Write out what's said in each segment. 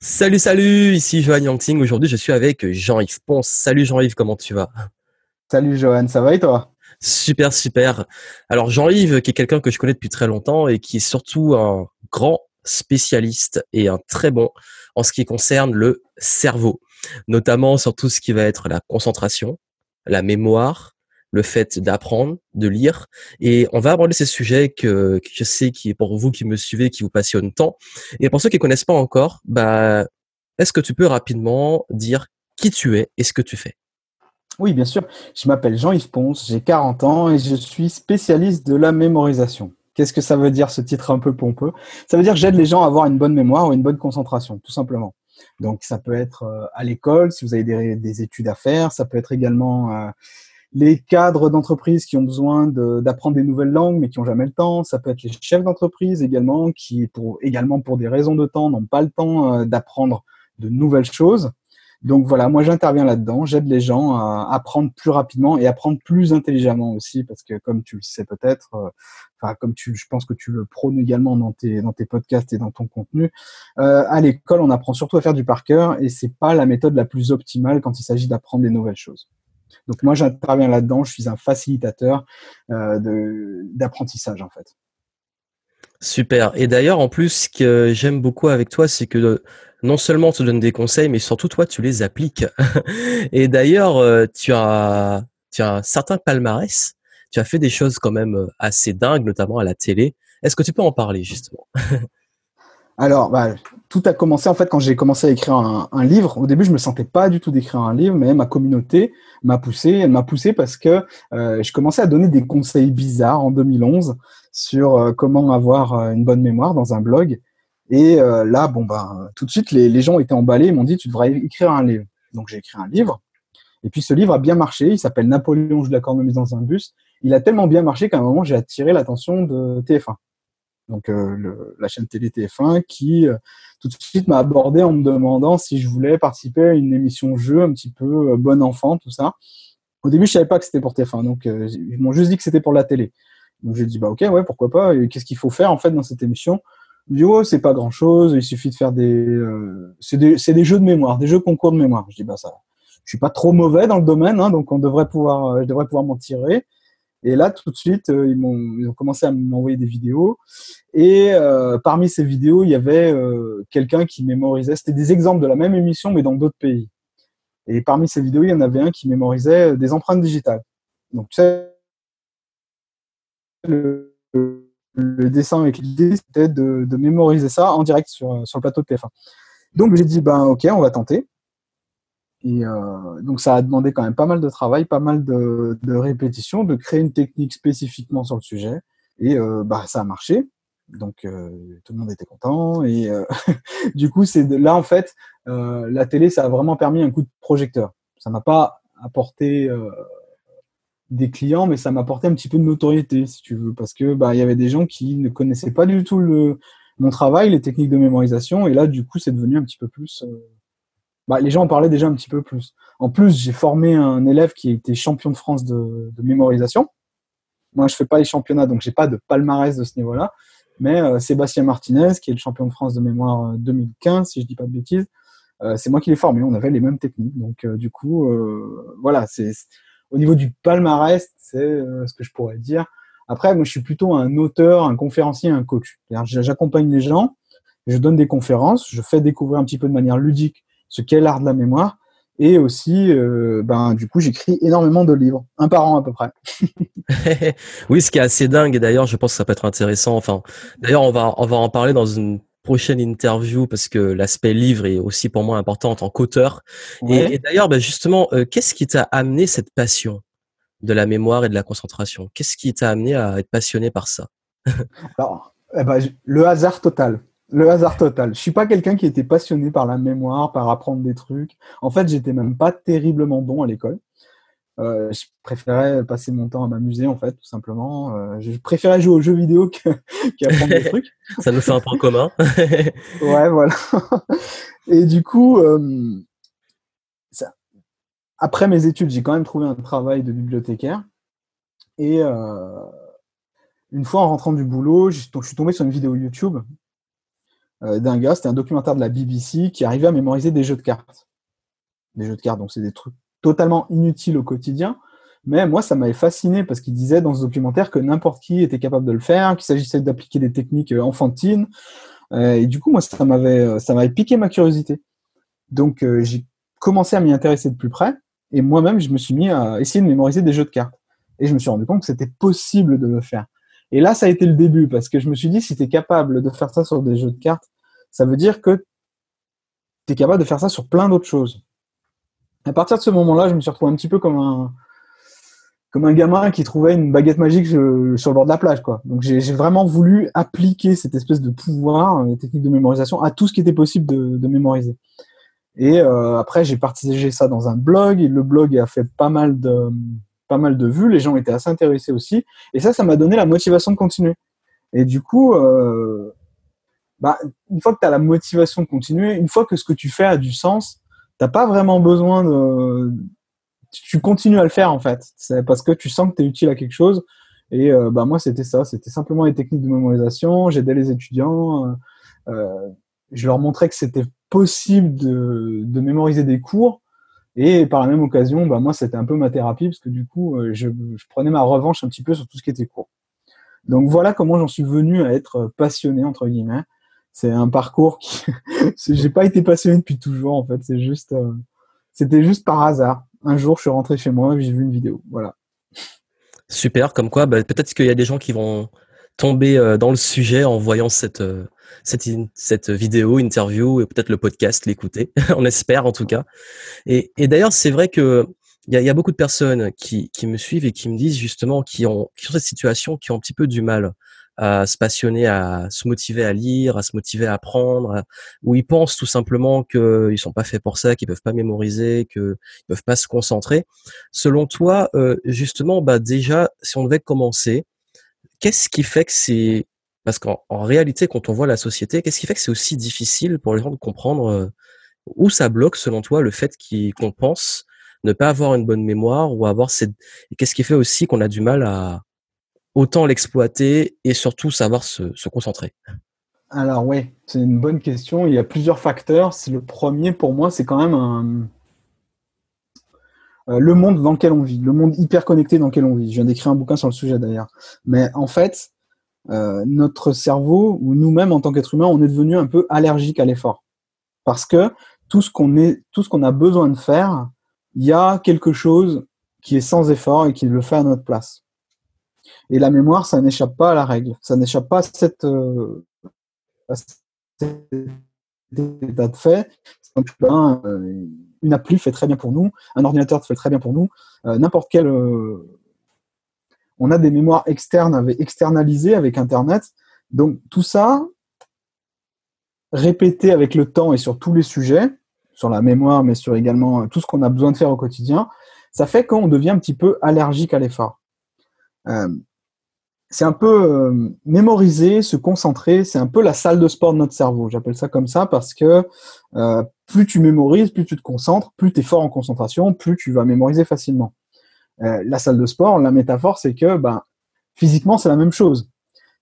Salut, salut, ici Johan Yangting. Aujourd'hui, je suis avec Jean-Yves Ponce. Salut Jean-Yves, comment tu vas? Salut Johan, ça va et toi? Super, super. Alors Jean-Yves, qui est quelqu'un que je connais depuis très longtemps et qui est surtout un grand spécialiste et un très bon en ce qui concerne le cerveau, notamment sur tout ce qui va être la concentration, la mémoire, le fait d'apprendre, de lire. Et on va aborder ces sujets que, je sais qui, pour vous qui me suivez, qui vous passionnent tant. Et pour ceux qui connaissent pas encore, bah, est-ce que tu peux rapidement dire qui tu es et ce que tu fais? Oui, bien sûr. Je m'appelle Jean-Yves Ponce, j'ai 40 ans et je suis spécialiste de la mémorisation. Qu'est-ce que ça veut dire ce titre un peu pompeux? Ça veut dire que j'aide les gens à avoir une bonne mémoire ou une bonne concentration, tout simplement. Donc ça peut être euh, à l'école si vous avez des, études à faire, ça peut être également euh, les cadres d'entreprise qui ont besoin d'apprendre des nouvelles langues mais qui n'ont jamais le temps. Ça peut être les chefs d'entreprise également qui, pour, également pour des raisons de temps, n'ont pas le temps euh, d'apprendre de nouvelles choses. Donc voilà, moi j'interviens là-dedans, j'aide les gens à apprendre plus rapidement et apprendre plus intelligemment aussi, parce que comme tu le sais peut-être, euh, enfin comme tu, je pense que tu le prônes également dans tes dans tes podcasts et dans ton contenu, euh, à l'école on apprend surtout à faire du par cœur et c'est pas la méthode la plus optimale quand il s'agit d'apprendre des nouvelles choses. Donc moi, j'interviens là-dedans. Je suis un facilitateur euh, d'apprentissage en fait. Super. Et d'ailleurs, en plus, ce que j'aime beaucoup avec toi, c'est que non seulement tu donnes des conseils, mais surtout toi, tu les appliques. Et d'ailleurs, euh, tu as, tu as un certain palmarès. Tu as fait des choses quand même euh, assez dingues, notamment à la télé. Est-ce que tu peux en parler justement? Alors, bah, tout a commencé en fait quand j'ai commencé à écrire un, livre. Au début, je me sentais pas du tout d'écrire un livre, mais ma communauté m'a poussé. Elle m'a poussé parce que euh, je commençais à donner des conseils bizarres en 2011 sur euh, comment avoir euh, une bonne mémoire dans un blog. Et là, bon bah, tout de suite, les, les gens étaient emballés. Ils m'ont dit, tu devrais écrire un livre. Donc j'ai écrit un livre. Et puis ce livre a bien marché. Il s'appelle Napoléon de la cornemuse dans un bus. Il a tellement bien marché qu'à un moment, j'ai attiré l'attention de TF1 donc euh, la chaîne télé TF1, qui euh, tout de suite m'a abordé en me demandant si je voulais participer à une émission jeu un petit peu euh, bon enfant, tout ça. Au début, je savais pas que c'était pour TF1, donc ils m'ont juste dit que c'était pour la télé. Donc j'ai dit bah ok ouais pourquoi pas. Qu'est-ce qu'il faut faire en fait dans cette émission? Il dit oh c'est pas grand chose, il suffit de faire des c'est des jeux de mémoire, des jeux concours de mémoire. Je dis bah ça, je suis pas trop mauvais dans le domaine, hein, donc on devrait pouvoir je devrais pouvoir m'en tirer. Et là, tout de suite, euh, ils, ont, ils ont commencé à m'envoyer des vidéos. Et euh, parmi ces vidéos, il y avait euh, quelqu'un qui mémorisait. C'était des exemples de la même émission, mais dans d'autres pays. Et parmi ces vidéos, il y en avait un qui mémorisait des empreintes digitales. Donc, tu sais, le, le dessin avec l'idée, c'était de, de, mémoriser ça en direct sur, sur le plateau de TF1. Donc, j'ai dit, ben, ok, on va tenter. Et euh, donc ça a demandé quand même pas mal de travail, pas mal de, de répétitions, de créer une technique spécifiquement sur le sujet. Et euh, bah ça a marché. Donc euh, tout le monde était content. Et euh, du coup, c'est là en fait, euh, la télé, ça a vraiment permis un coup de projecteur. Ça m'a pas apporté des clients, mais ça m'a apporté un petit peu de notoriété, si tu veux, parce que bah il y avait des gens qui ne connaissaient pas du tout le mon travail, les techniques de mémorisation, et là du coup c'est devenu un petit peu plus bah, les gens en parlaient déjà un petit peu plus. En plus, j'ai formé un élève qui était champion de France de, de mémorisation. Moi, je fais pas les championnats, donc j'ai pas de palmarès de ce niveau-là. Mais euh, Sébastien Martinez, qui est le champion de France de mémoire 2015, euh, si je dis pas de bêtises, euh, c'est moi qui l'ai formé. On avait les mêmes techniques. Donc, euh, du coup, voilà, c'est au niveau du palmarès, c'est ce que je pourrais dire. Après, moi, je suis plutôt un auteur, un conférencier, un coach. J'accompagne les gens, je donne des conférences, je fais découvrir un petit peu de manière ludique ce qu'est l'art de la mémoire. Et aussi, euh, ben, du coup, j'écris énormément de livres, un par an à peu près. oui, ce qui est assez dingue, et d'ailleurs, je pense que ça peut être intéressant. Enfin, d'ailleurs, on va, on va en parler dans une prochaine interview parce que l'aspect livre est aussi pour moi important en tant qu'auteur. Et, d'ailleurs, ben, justement, euh, qu'est-ce qui t'a amené cette passion de la mémoire et de la concentration? Qu'est-ce qui t'a amené à être passionné par ça? Alors, eh ben, le hasard total. Le hasard total. Je suis pas quelqu'un qui était passionné par la mémoire, par apprendre des trucs. En fait, j'étais même pas terriblement bon à l'école. Euh, je préférais passer mon temps à m'amuser, en fait, tout simplement. Euh, je préférais jouer aux jeux vidéo qu'apprendre des trucs. Ça nous fait un point commun. ouais, voilà. Et du coup, euh, ça... après mes études, j'ai quand même trouvé un travail de bibliothécaire. Et une fois en rentrant du boulot, je suis tombé sur une vidéo YouTube d'un gars, c'était un documentaire de la BBC qui arrivait à mémoriser des jeux de cartes. Des jeux de cartes, donc c'est des trucs totalement inutiles au quotidien, mais moi, ça m'avait fasciné parce qu'il disait dans ce documentaire que n'importe qui était capable de le faire, qu'il s'agissait d'appliquer des techniques enfantines. et du coup, moi, ça m'avait, ça m'avait piqué ma curiosité. Donc, j'ai commencé à m'y intéresser de plus près. Et moi-même, je me suis mis à essayer de mémoriser des jeux de cartes. Et je me suis rendu compte que c'était possible de le faire. Et là, ça a été le début, parce que je me suis dit, si tu es capable de faire ça sur des jeux de cartes, ça veut dire que tu es capable de faire ça sur plein d'autres choses. À partir de ce moment-là, je me suis retrouvé un petit peu comme un, comme un gamin qui trouvait une baguette magique sur le bord de la plage. Quoi. Donc j'ai vraiment voulu appliquer cette espèce de pouvoir, les techniques de mémorisation, à tout ce qui était possible de, de mémoriser. Et euh, après, j'ai partagé ça dans un blog, et le blog a fait pas mal de pas mal de vues, les gens étaient assez intéressés aussi, et ça, ça m'a donné la motivation de continuer. Et du coup, euh, bah, une fois que tu as la motivation de continuer, une fois que ce que tu fais a du sens, t'as pas vraiment besoin de... Tu continues à le faire en fait. C'est parce que tu sens que tu es utile à quelque chose. Et euh, bah, moi, c'était ça. C'était simplement les techniques de mémorisation. J'aidais les étudiants. Euh, je leur montrais que c'était possible de, de mémoriser des cours et par la même occasion, bah, moi, c'était un peu ma thérapie parce que du coup, euh, je, prenais ma revanche un petit peu sur tout ce qui était court. Donc voilà comment j'en suis venu à être passionné, entre guillemets. C'est un parcours qui, j'ai pas été passionné depuis toujours, en fait. C'est juste, euh, c'était juste par hasard. Un jour, je suis rentré chez moi et j'ai vu une vidéo. Voilà. Super, comme quoi, bah, peut-être qu'il y a des gens qui vont tomber euh, dans le sujet en voyant cette, cette, cette vidéo, interview et peut-être le podcast, l'écouter. On espère en tout cas. Et, et d'ailleurs, c'est vrai que il y a, y a, beaucoup de personnes qui, qui me suivent et qui me disent justement qui ont, qui ont cette situation, qui ont un petit peu du mal à se passionner, à se motiver à lire, à se motiver à apprendre, où ils pensent tout simplement qu'ils sont pas faits pour ça, qu'ils peuvent pas mémoriser, qu'ils peuvent pas se concentrer. Selon toi, euh, justement, bah déjà, si on devait commencer, qu'est-ce qui fait que c'est parce qu'en réalité, quand on voit la société, qu'est-ce qui fait que c'est aussi difficile pour les gens de comprendre euh, où ça bloque, selon toi, le fait qu'on pense ne pas avoir une bonne mémoire ou avoir cette... Qu'est-ce qui fait aussi qu'on a du mal à autant l'exploiter et surtout savoir se, concentrer? Alors oui, c'est une bonne question. Il y a plusieurs facteurs. Le premier pour moi, c'est quand même euh, le monde dans lequel on vit, le monde hyper connecté dans lequel on vit. Je viens d'écrire un bouquin sur le sujet d'ailleurs. Mais en fait, euh, notre cerveau ou nous-mêmes en tant qu'être humain, on est devenu un peu allergique à l'effort. Parce que tout ce qu'on est, tout ce qu'on a besoin de faire, il y a quelque chose qui est sans effort et qui le fait à notre place. Et la mémoire, ça n'échappe pas à la règle. Ça n'échappe pas à cette, euh, à cet état de fait. Euh, une appli fait très bien pour nous, un ordinateur fait très bien pour nous, euh, n'importe quel on a des mémoires externes externalisées avec Internet. Donc tout ça, répété avec le temps et sur tous les sujets, sur la mémoire, mais sur également euh, tout ce qu'on a besoin de faire au quotidien, ça fait qu'on devient un petit peu allergique à l'effort. Euh, c'est un peu euh, mémoriser, se concentrer, c'est un peu la salle de sport de notre cerveau. J'appelle ça comme ça parce que plus tu mémorises, plus tu te concentres, plus tu fort en concentration, plus tu vas mémoriser facilement. Euh, la salle de sport, la métaphore, c'est que ben, physiquement, c'est la même chose.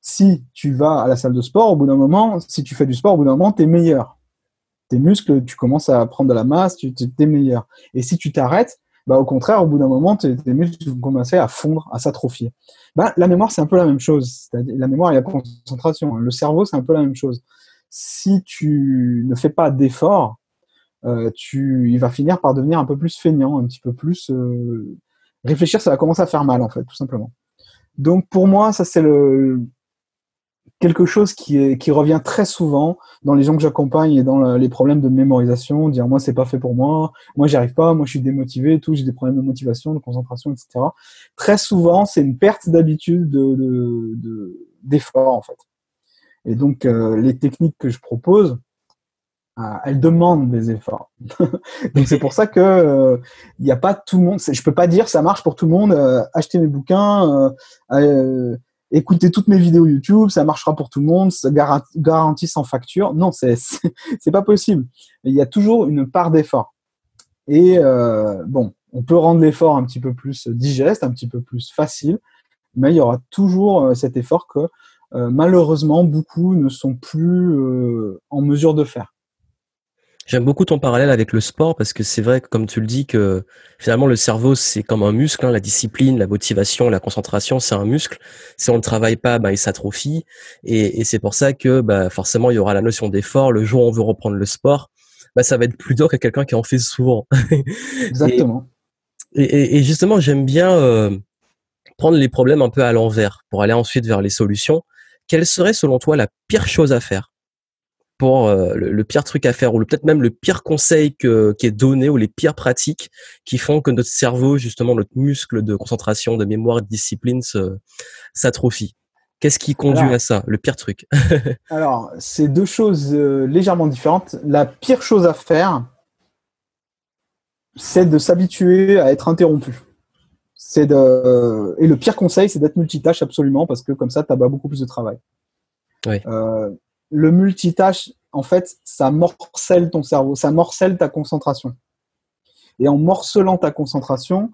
Si tu vas à la salle de sport, au bout d'un moment, si tu fais du sport, au bout d'un moment, tu es meilleur. Tes muscles, tu commences à prendre de la masse, tu es meilleur. Et si tu t'arrêtes, bah, au contraire, au bout d'un moment, tes, muscles vont commencer à fondre, à s'atrophier. Ben, la mémoire, c'est un peu la même chose. La mémoire et la concentration. Le cerveau, c'est un peu la même chose. Si tu ne fais pas d'effort, euh, tu, il va finir par devenir un peu plus feignant, un petit peu plus euh, réfléchir, ça va commencer à faire mal, en fait, tout simplement. Donc, pour moi, ça, c'est le quelque chose qui, revient très souvent dans les gens que j'accompagne et dans les problèmes de mémorisation, dire moi c'est pas fait pour moi, moi j'y arrive pas, moi je suis démotivé, tout, j'ai des problèmes de motivation, de concentration, etc. Très souvent c'est une perte d'habitude de d'effort en fait. Et donc euh, les techniques que je propose, ah, elle demande des efforts. Donc c'est pour ça que il euh, n'y a pas tout le monde. Je peux pas dire ça marche pour tout le monde. Euh, acheter mes bouquins, euh, écouter toutes mes vidéos YouTube, ça marchera pour tout le monde. Ça garantit sans facture. Non, c'est c'est pas possible. Il y a toujours une part d'effort. Et bon, on peut rendre l'effort un petit peu plus digeste, un petit peu plus facile, mais il y aura toujours cet effort que malheureusement, beaucoup ne sont plus en mesure de faire. J'aime beaucoup ton parallèle avec le sport parce que c'est vrai que comme tu le dis que finalement le cerveau c'est comme un muscle, hein, la discipline, la motivation, la concentration c'est un muscle. Si on ne travaille pas, bah, il s'atrophie et, et c'est pour ça que bah, forcément il y aura la notion d'effort. Le jour où on veut reprendre le sport, bah, ça va être plus dur que quelqu'un qui en fait souvent. Exactement. et, et, justement j'aime bien euh, prendre les problèmes un peu à l'envers pour aller ensuite vers les solutions. Quelle serait selon toi la pire chose à faire? Pour euh, le, pire truc à faire ou peut-être même le pire conseil que, qui est donné ou les pires pratiques qui font que notre cerveau, justement notre muscle de concentration, de mémoire, de discipline s'atrophie Qu'est-ce qui conduit à ça, le pire truc? Alors, c'est deux choses euh, légèrement différentes. La pire chose à faire, c'est de s'habituer à être interrompu. C'est de et le pire conseil, c'est d'être multitâche absolument parce que comme ça, tu as beaucoup plus de travail. Oui. Euh, le multitâche, en fait, ça morcelle ton cerveau, ça morcelle ta concentration. Et en morcelant ta concentration,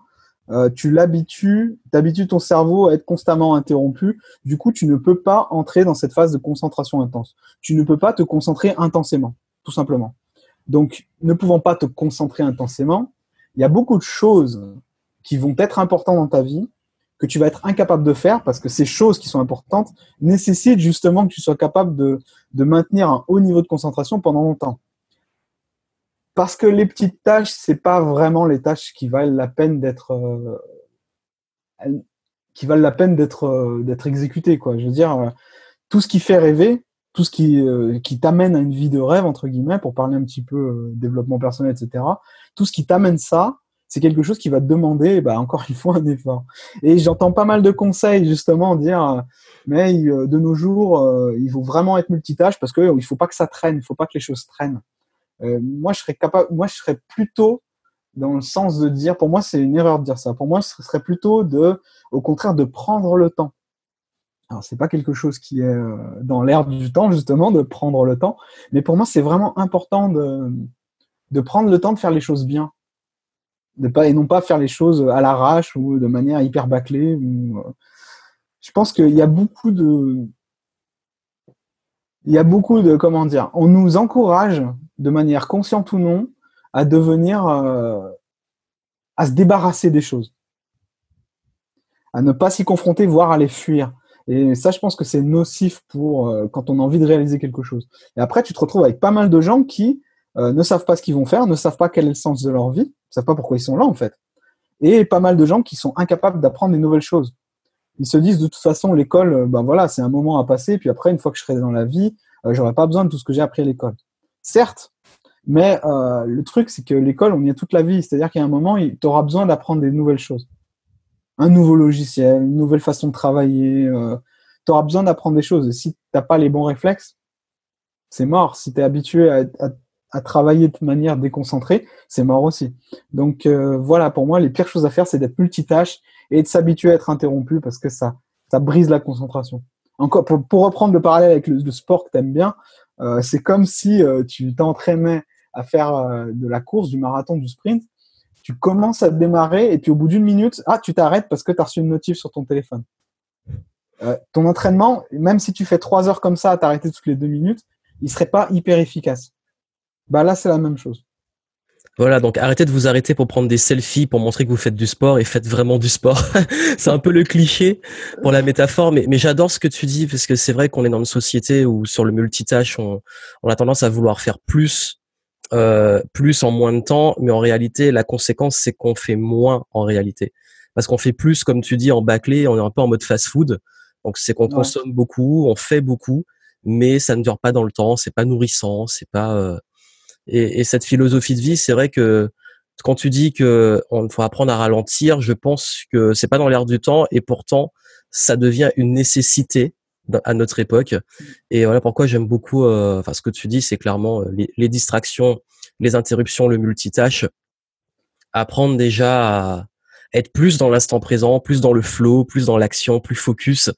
euh, tu l'habitues, t'habitues ton cerveau à être constamment interrompu. Du coup, tu ne peux pas entrer dans cette phase de concentration intense. Tu ne peux pas te concentrer intensément, tout simplement. Donc, ne pouvant pas te concentrer intensément, il y a beaucoup de choses qui vont être importantes dans ta vie que tu vas être incapable de faire parce que ces choses qui sont importantes nécessitent justement que tu sois capable de, de maintenir un haut niveau de concentration pendant longtemps. Parce que les petites tâches, c'est pas vraiment les tâches qui valent la peine d'être euh, qui valent la peine d'être euh, d'être exécutées quoi. Je veux dire euh, tout ce qui fait rêver, tout ce qui qui t'amène à une vie de rêve entre guillemets pour parler un petit peu développement personnel etc. Tout ce qui t'amène ça, c'est quelque chose qui va demander, bah, encore une fois, un effort. Et j'entends pas mal de conseils, justement, dire, mais euh, de nos jours, euh, il faut vraiment être multitâche parce qu'il ne faut pas que ça traîne, il faut pas que les choses traînent. Euh, moi, je serais capable, moi, je serais plutôt dans le sens de dire, pour moi, c'est une erreur de dire ça. Pour moi, ce serait plutôt de, au contraire, de prendre le temps. Alors, c'est pas quelque chose qui est dans l'air du temps, justement, de prendre le temps. Mais pour moi, c'est vraiment important de, de prendre le temps de faire les choses bien pas, et non pas faire les choses à l'arrache ou de manière hyper bâclée. Ou, euh, je pense qu'il y a beaucoup de, il y a beaucoup de, comment dire, on nous encourage de manière consciente ou non à devenir, euh, à se débarrasser des choses, à ne pas s'y confronter, voire à les fuir. Et ça, je pense que c'est nocif pour euh, quand on a envie de réaliser quelque chose. Et après, tu te retrouves avec pas mal de gens qui ne savent pas ce qu'ils vont faire, ne savent pas quel est le sens de leur vie, ne savent pas pourquoi ils sont là en fait. Et pas mal de gens qui sont incapables d'apprendre des nouvelles choses. Ils se disent de toute façon l'école, ben voilà, c'est un moment à passer, puis après une fois que je serai dans la vie, euh, j'aurai pas besoin de tout ce que j'ai appris à l'école. Certes, mais euh, le truc c'est que l'école on y est toute la vie, c'est-à-dire qu'il y a un moment, tu auras besoin d'apprendre des nouvelles choses, un nouveau logiciel, une nouvelle façon de travailler. Euh, tu auras besoin d'apprendre des choses. Et si tu n'as pas les bons réflexes, c'est mort. Si tu es habitué à, à travailler de manière déconcentrée, c'est mort aussi. Donc euh, voilà, pour moi, les pires choses à faire, c'est d'être multitâche et de s'habituer à être interrompu parce que ça, ça brise la concentration. Encore, pour, reprendre le parallèle avec le, sport que tu aimes bien, euh, c'est comme si euh, tu t'entraînais à faire de la course, du marathon, du sprint. Tu commences à démarrer et puis au bout d'une minute, ah, tu t'arrêtes parce que tu as reçu une notif sur ton téléphone. ton entraînement, même si tu fais trois heures comme ça à t'arrêter toutes les deux minutes, il serait pas hyper efficace. Bah là, c'est la même chose. Voilà, donc arrêtez de vous arrêter pour prendre des selfies, pour montrer que vous faites du sport et faites vraiment du sport. c'est un peu le cliché pour la métaphore, mais, mais j'adore ce que tu dis parce que c'est vrai qu'on est dans une société où sur le multitâche, on, on a tendance à vouloir faire plus, euh, plus en moins de temps, mais en réalité, la conséquence, c'est qu'on fait moins en réalité. Parce qu'on fait plus, comme tu dis, en bâclé, on est un peu en mode fast-food. Donc c'est qu'on consomme beaucoup, on fait beaucoup, mais ça ne dure pas dans le temps, c'est pas nourrissant, c'est pas... Euh, et, et cette philosophie de vie, c'est vrai que quand tu dis que on faut apprendre à ralentir, je pense que c'est pas dans l'air du temps et pourtant ça devient une nécessité à notre époque. Et voilà pourquoi j'aime beaucoup. Euh, enfin, ce que tu dis, c'est clairement euh, les, les, distractions, les interruptions, le multitâche. Apprendre déjà à être plus dans l'instant présent, plus dans le flow, plus dans l'action, plus focus.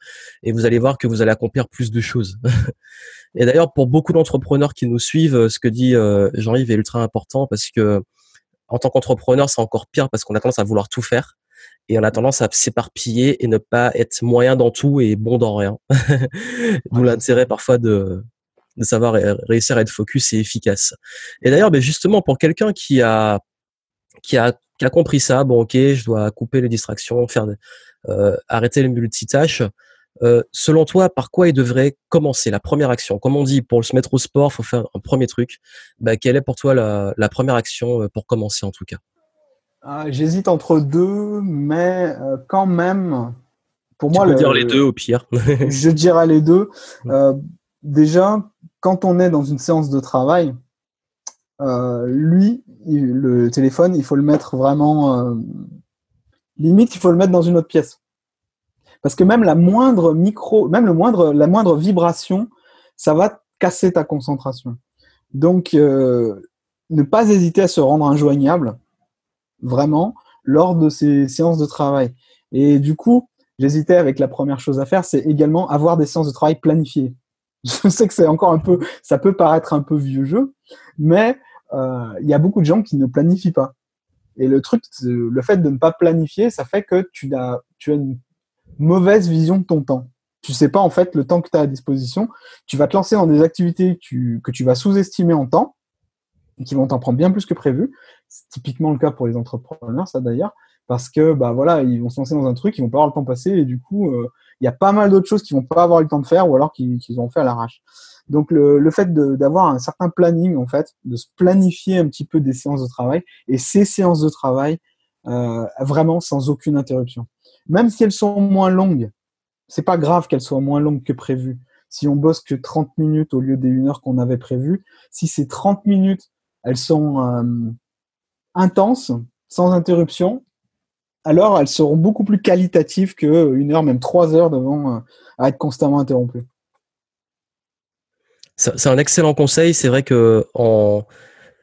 Et vous allez voir que vous allez accomplir plus de choses. Et d'ailleurs, pour beaucoup d'entrepreneurs qui nous suivent, ce que dit euh, Jean-Yves est ultra important parce que en tant qu'entrepreneur, c'est encore pire parce qu'on a tendance à vouloir tout faire. et on a tendance à s'éparpiller et ne pas être moyen dans tout et bon dans rien. D'où l'intérêt parfois de, de savoir réussir à être focus et efficace. Et d'ailleurs, ben justement, pour quelqu'un qui a, qui a, qui a compris ça, bon, ok, je dois couper les distractions, faire, euh, arrêter les multitâches. Euh, selon toi, par quoi il devrait commencer la première action? Comme on dit, pour se mettre au sport, faut faire un premier truc. Ben, quelle est pour toi la, la première action euh, pour commencer en tout cas? Ah, J'hésite entre deux, mais euh, quand même, pour tu moi, peux dire les deux au pire. je dirais les deux. Euh, déjà, quand on est dans une séance de travail, euh, lui, le téléphone, il faut le mettre vraiment euh, limite, il faut le mettre dans une autre pièce. Parce que même la moindre micro, même le moindre, la moindre vibration, ça va casser ta concentration. Donc, euh, ne pas hésiter à se rendre injoignable, vraiment, lors de ces séances de travail. Et du coup, j'hésitais avec la première chose à faire, c'est également avoir des séances de travail planifiées. Je sais que c'est encore un peu, ça peut paraître un peu vieux jeu, mais il y a beaucoup de gens qui ne planifient pas. Et le truc, le fait de ne pas planifier, ça fait que tu as, une mauvaise vision de ton temps. Tu sais pas en fait le temps que tu as à disposition. Tu vas te lancer dans des activités que tu vas sous-estimer en temps, qui vont t'en prendre bien plus que prévu. C'est typiquement le cas pour les entrepreneurs, ça d'ailleurs, parce que bah voilà, ils vont se lancer dans un truc, ils vont pas avoir le temps passer et du coup, euh, il y a pas mal d'autres choses qu'ils vont pas avoir le temps de faire ou alors qu'ils ont fait à l'arrache. Donc le, fait d'avoir un certain planning en fait, de se planifier un petit peu des séances de travail et ces séances de travail euh, vraiment sans aucune interruption. Même si elles sont moins longues, c'est pas grave qu'elles soient moins longues que prévu. Si on bosse que 30 minutes au lieu des 1 heure qu'on avait prévu, si ces 30 minutes elles sont euh, intenses, sans interruption, alors elles seront beaucoup plus qualitatives qu'une heure, même trois heures devant euh, à être constamment interrompues. C'est un excellent conseil. C'est vrai que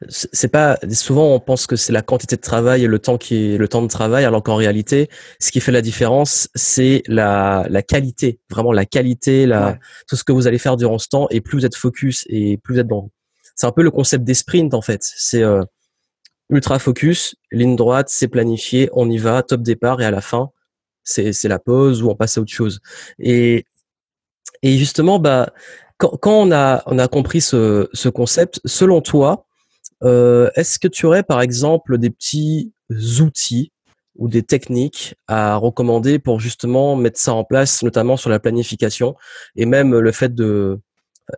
c'est pas souvent on pense que c'est la quantité de travail et le temps qui est le temps de travail, alors qu'en réalité, ce qui fait la différence, c'est la, la qualité, vraiment la qualité, la, tout ce que vous allez faire durant ce temps. Et plus vous êtes focus et plus vous êtes dans. C'est un peu le concept des sprints en fait. C'est euh, ultra focus, ligne droite, c'est planifié, on y va, top départ et à la fin, c'est la pause ou on passe à autre chose. Et et justement, bah quand, on a on a compris ce, ce concept, selon toi, euh, est-ce que tu aurais par exemple des petits outils ou des techniques à recommander pour justement mettre ça en place, notamment sur la planification et même le fait de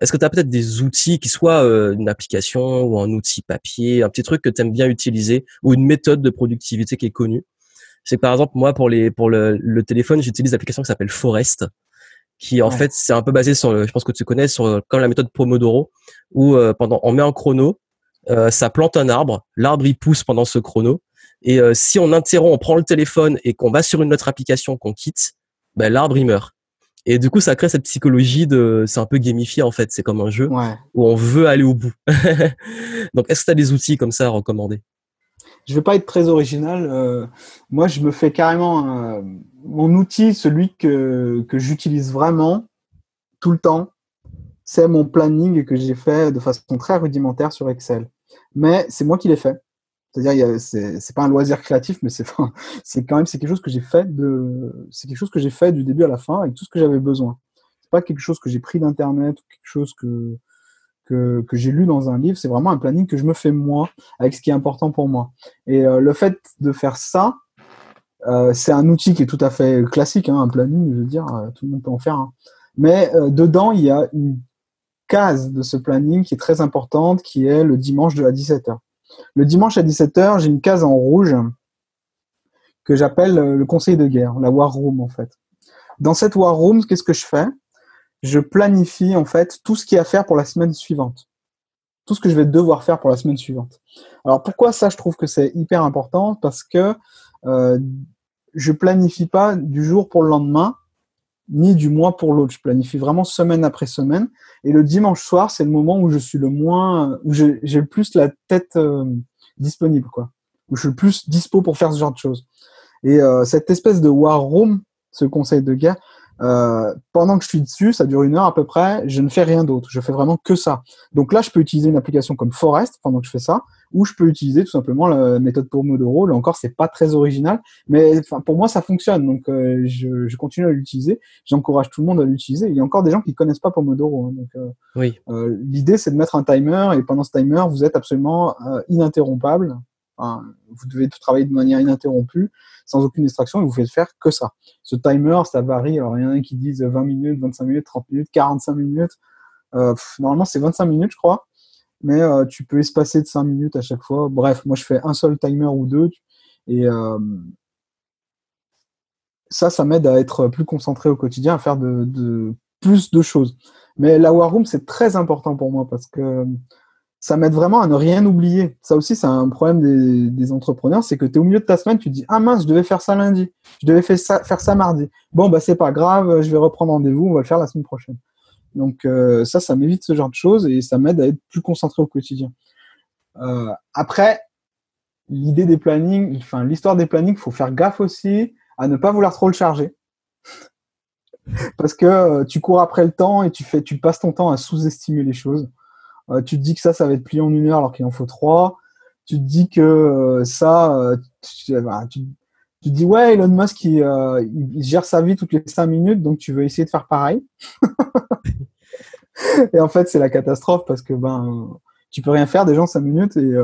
est-ce que tu as peut-être des outils qui soient euh, une application ou un outil papier, un petit truc que tu aimes bien utiliser ou une méthode de productivité qui est connue? C'est par exemple moi pour les pour le, le téléphone, j'utilise l'application qui s'appelle Forest qui en fait c'est un peu basé sur je pense que tu connais sur comme la méthode Pomodoro où euh, pendant on met un chrono, euh, ça plante un arbre, l'arbre il pousse pendant ce chrono et si on interrompt, on prend le téléphone et qu'on va sur une autre application qu'on quitte, ben l'arbre il meurt. Et du coup, ça crée cette psychologie de, c'est un peu gamifié en fait. C'est comme un jeu où on veut aller au bout. Donc, est-ce que tu as des outils comme ça à recommander? Je vais pas être très original. Euh, moi, je me fais carrément euh, mon outil, celui que que j'utilise vraiment tout le temps, c'est mon planning que j'ai fait de façon très rudimentaire sur Excel. Mais c'est moi qui l'ai fait. C'est-à-dire, c'est pas un loisir créatif, mais c'est c'est quand même c'est quelque chose que j'ai fait de, c'est quelque chose que j'ai fait du début à la fin avec tout ce que j'avais besoin. C'est pas quelque chose que j'ai pris d'internet ou quelque chose que que, que j'ai lu dans un livre. C'est vraiment un planning que je me fais moi avec ce qui est important pour moi. Et euh, le fait de faire ça, euh, c'est un outil qui est tout à fait classique, hein, un planning. Je veux dire, euh, tout le monde peut en faire. Hein. Mais dedans, il y a une case de ce planning qui est très importante, qui est le dimanche de à 17h. Le dimanche à 17h, j'ai une case en rouge que j'appelle euh, le conseil de guerre, la war room en fait. Dans cette war room, qu'est-ce que je fais? Je planifie en fait tout ce qu'il y a à faire pour la semaine suivante. Tout ce que je vais devoir faire pour la semaine suivante. Alors pourquoi ça je trouve que c'est hyper important? Parce que euh, je planifie pas du jour pour le lendemain, ni du mois pour l'autre. Je planifie vraiment semaine après semaine. Et le dimanche soir, c'est le moment où je suis le moins, où j'ai le plus la tête euh, disponible, quoi. Où je suis le plus dispo pour faire ce genre de choses. Et euh, cette espèce de war room, ce conseil de guerre, Euh, pendant que je suis dessus, ça dure une heure à peu près, je ne fais rien d'autre. Je fais vraiment que ça. Donc là, je peux utiliser une application comme Forest pendant que je fais ça, ou je peux utiliser tout simplement la méthode Pomodoro. Là encore, c'est pas très original, mais pour moi, ça fonctionne. Donc euh, je, je, continue à l'utiliser. J'encourage tout le monde à l'utiliser. Il y a encore des gens qui connaissent pas Pomodoro. Hein, donc euh, oui. Euh, l'idée, c'est de mettre un timer et pendant ce timer, vous êtes absolument ininterrompable. Vous devez travailler de manière ininterrompue sans aucune distraction et vous faites faire que ça. Ce timer, ça varie. Alors, il y en a qui disent 20 minutes, 25 minutes, 30 minutes, 45 minutes. Euh, normalement, c'est 25 minutes, je crois. Mais euh, tu peux espacer de 5 minutes à chaque fois. Bref, moi, je fais un seul timer ou deux. Et euh, ça, ça m'aide à être plus concentré au quotidien, à faire de plus de choses. Mais la War Room, c'est très important pour moi parce que ça m'aide vraiment à ne rien oublier. Ça aussi, c'est un problème des, entrepreneurs, c'est que tu es au milieu de ta semaine, tu te dis, ah mince, je devais faire ça lundi, je devais faire ça, mardi. Bon, bah c'est pas grave, je vais reprendre rendez-vous, on va le faire la semaine prochaine. Donc euh, ça, ça m'évite ce genre de choses et ça m'aide à être plus concentré au quotidien. Euh, après, l'idée des plannings, enfin l'histoire des plannings, faut faire gaffe aussi à ne pas vouloir trop le charger. Parce que euh, tu cours après le temps et tu passes ton temps à sous-estimer les choses. Euh, tu te dis que ça, ça va être plié en une heure alors qu'il en faut trois. Tu te dis que euh, ça, euh, tu, te dis ouais, Elon Musk, il, il, gère sa vie toutes les cinq minutes, donc tu veux essayer de faire pareil? et en fait, c'est la catastrophe parce que ben, tu peux rien faire des gens cinq minutes et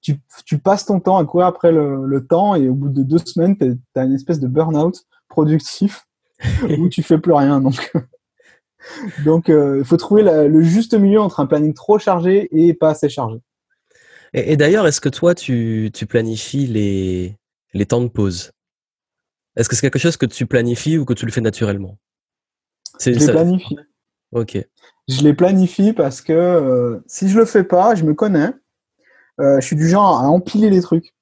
tu, tu, passes ton temps à courir après le, le temps et au bout de deux semaines, tu as une espèce de burn-out productif où tu fais plus rien. Donc, donc, euh, il faut trouver le juste milieu entre un planning trop chargé et pas assez chargé. Et, d'ailleurs, est-ce que toi, tu, planifies les, les temps de pause? Est-ce que c'est quelque chose que tu planifies ou que tu le fais naturellement? Je les planifie. Ok. Je les planifie parce que euh, si je le fais pas, je me connais. Euh, je suis du genre à empiler les trucs.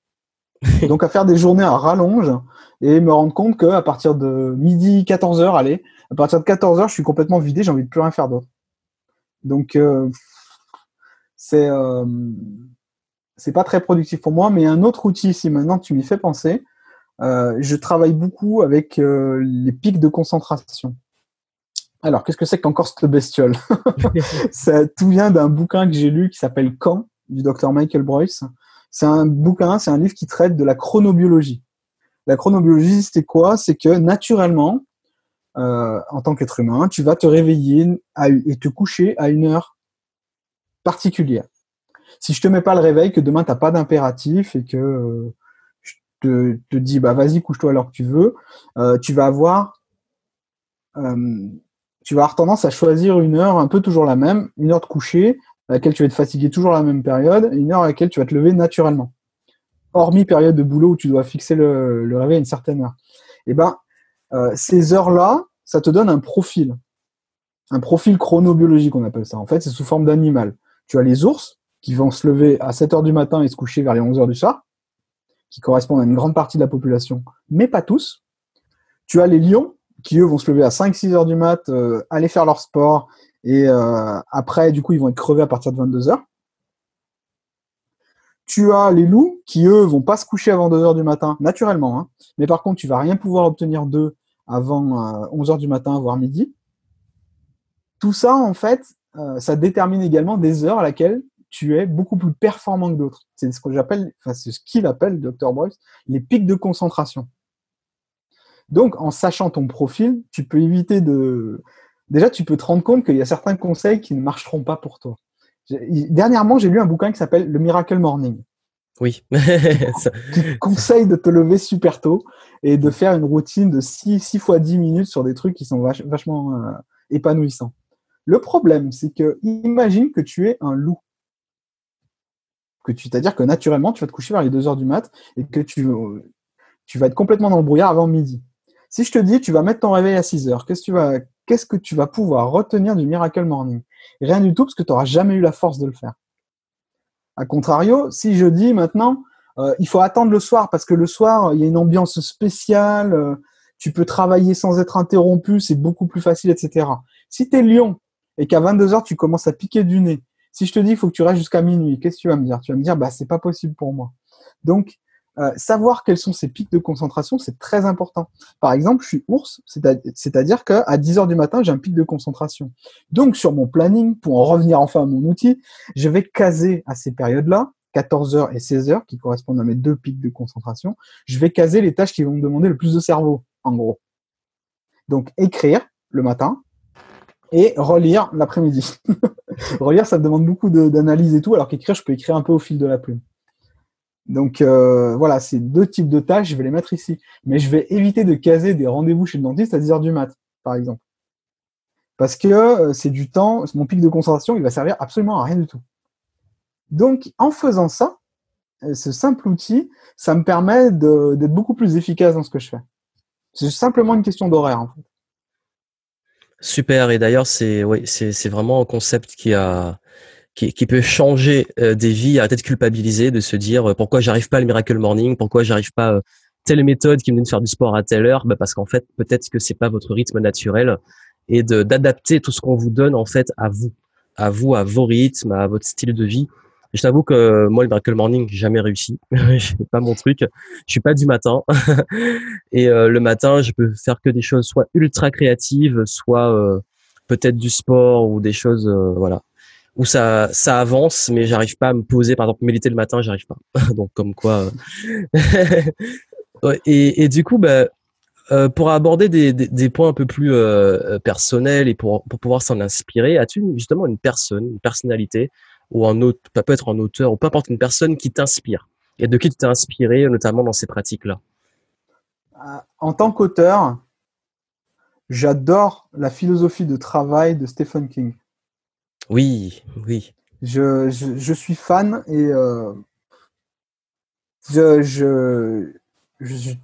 Donc à faire des journées à rallonge et me rendre compte qu'à partir de midi, 14h, allez, à partir de 14h, je suis complètement vidé, j'ai envie de plus rien faire d'autre. Donc, euh, c'est euh, c'est pas très productif pour moi, mais un autre outil, si maintenant tu m'y fais penser, euh, je travaille beaucoup avec euh, les pics de concentration. Alors, qu'est-ce que c'est qu'encore cette bestiole? Ça tout vient d'un bouquin que j'ai lu qui s'appelle Quand du docteur Michael Boyce. C'est un bouquin, c'est un livre qui traite de la chronobiologie. La chronobiologie, c'était quoi? C'est que naturellement, euh, en tant qu'être humain, tu vas te réveiller et te coucher à une heure particulière. Si je te mets pas le réveil, que demain tu n'as pas d'impératif et que euh, je te, te, dis bah vas-y couche-toi alors que tu veux, euh, tu vas avoir tu vas tendance à choisir une heure un peu toujours la même, une heure de coucher à laquelle tu vas être fatigué toujours la même période, et une heure à laquelle tu vas te lever naturellement. Hormis période de boulot où tu dois fixer le, le réveil à une certaine heure. Et eh ben euh, ces heures-là, ça te donne un profil. Un profil chronobiologique, on appelle ça. En fait, c'est sous forme d'animal. Tu as les ours qui vont se lever à 7 heures du matin et se coucher vers les 11 heures du soir, qui correspondent à une grande partie de la population, mais pas tous. Tu as les lions qui, eux, vont se lever à 5-6 heures du mat, euh, aller faire leur sport, et euh, après, du coup, ils vont être crevés à partir de 22 heures. Tu as les loups qui, eux, vont pas se coucher avant 2 heures du matin, naturellement. Hein. Mais par contre, tu vas rien pouvoir obtenir d'eux avant 11 euh, du matin, voire midi. Tout ça, en fait, euh, ça détermine également des heures à laquelle tu es beaucoup plus performant que d'autres. C'est ce que j'appelle, enfin, c'est ce qu'il appelle, Dr. Boyce, les pics de concentration. Donc, en sachant ton profil, tu peux éviter de. Déjà, tu peux te rendre compte qu'il y a certains conseils qui ne marcheront pas pour toi. Dernièrement, j'ai lu un bouquin qui s'appelle Le Miracle Morning. Oui. qui conseille de te lever super tôt et de faire une routine de 6, 6 fois 10 minutes sur des trucs qui sont vachement euh, épanouissants. Le problème, c'est que imagine que tu es un loup. Que tu, c'est-à-dire que naturellement, tu vas te coucher vers les 2 heures du mat et que tu, tu vas être complètement dans le brouillard avant midi. Si je te dis, tu vas mettre ton réveil à 6 heures, qu'est-ce que tu vas, qu'est-ce que tu vas pouvoir retenir du Miracle Morning? Rien du tout, parce que tu n'auras jamais eu la force de le faire. A contrario, si je dis maintenant, euh, il faut attendre le soir, parce que le soir, il y a une ambiance spéciale, euh, tu peux travailler sans être interrompu, c'est beaucoup plus facile, etc. Si tu es lion et qu'à 22h, tu commences à piquer du nez, si je te dis, il faut que tu restes jusqu'à minuit, qu'est-ce que tu vas me dire? Tu vas me dire, bah, c'est pas possible pour moi. Donc, euh, savoir quels sont ces pics de concentration, c'est très important. Par exemple, je suis ours, c'est-à-dire qu'à 10 heures du matin, j'ai un pic de concentration. Donc, sur mon planning, pour en revenir enfin à mon outil, je vais caser à ces périodes-là, 14 heures et 16 heures, qui correspondent à mes deux pics de concentration, je vais caser les tâches qui vont me demander le plus de cerveau, en gros. Donc, écrire le matin et relire l'après-midi. relire, ça demande beaucoup d'analyse et tout, alors qu'écrire, je peux écrire un peu au fil de la plume. Donc euh, voilà, c'est deux types de tâches, je vais les mettre ici. Mais je vais éviter de caser des rendez-vous chez le dentiste à 10 heures du mat, par exemple. Parce que euh, c'est du temps, mon pic de concentration, il va servir absolument à rien du tout. Donc en faisant ça, euh, ce simple outil, ça me permet d'être beaucoup plus efficace dans ce que je fais. C'est simplement une question d'horaire en fait. Super, et d'ailleurs c'est oui, c'est vraiment un concept qui a qui, qui peut changer euh, des vies, arrêter de culpabiliser, de se dire euh, pourquoi j'arrive pas le miracle morning, pourquoi j'arrive pas euh, telle méthode qui me donne de faire du sport à telle heure, bah parce qu'en fait peut-être que c'est pas votre rythme naturel et d'adapter tout ce qu'on vous donne en fait à vous, à vous, à vos rythmes, à votre style de vie. je t'avoue que moi le miracle morning jamais réussi, c'est pas mon truc. Je suis pas du matin et le matin je peux faire que des choses soit ultra créatives, soit peut-être du sport ou des choses voilà où ça ça avance mais j'arrive pas à me poser. Par exemple méditer le matin j'arrive pas. Donc comme quoi euh, et, et, du coup bah, euh, pour aborder des, des, des, points un peu plus euh, personnels et pour, pour pouvoir s'en inspirer as-tu justement une personne une personnalité ou un autre peut être un auteur ou peu importe une personne qui t'inspire et de qui tu t'es inspiré notamment dans ces pratiques là en tant qu'auteur j'adore la philosophie de travail de Stephen King oui, oui. Je, je, suis fan et euh, je, je,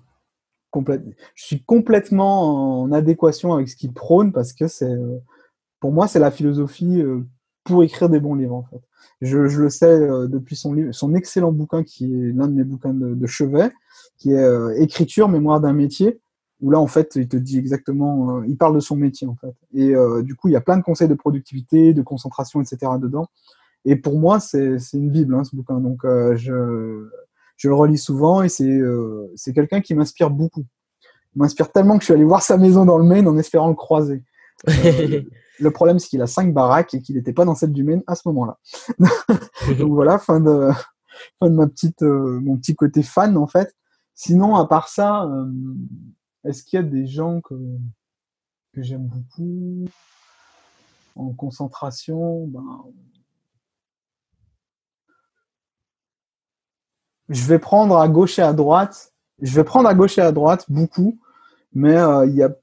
suis complètement en adéquation avec ce qu'il prône parce que c'est, pour moi, c'est la philosophie euh, pour écrire des bons livres en fait. Je, je le sais euh, depuis son son excellent bouquin qui est l'un de mes bouquins de, chevet, qui est euh, Écriture, mémoire d'un métier où là en fait il te dit exactement, euh, il parle de son métier en fait. Et euh, du coup il y a plein de conseils de productivité, de concentration, etc. dedans. Et pour moi c'est une bible hein, ce bouquin. Donc euh, je je le relis souvent et c'est c'est quelqu'un qui m'inspire beaucoup. Il m'inspire tellement que je suis allé voir sa maison dans le Maine en espérant le croiser. le problème c'est qu'il a cinq baraques et qu'il n'était pas dans celle du Maine à ce moment-là. Donc voilà fin de fin de ma petite mon petit côté fan en fait. Sinon à part ça est-ce qu'il y a des gens que, que j'aime beaucoup? En concentration ben, Je vais prendre à gauche et à droite. Je vais prendre à gauche et à droite beaucoup, mais euh, il y a.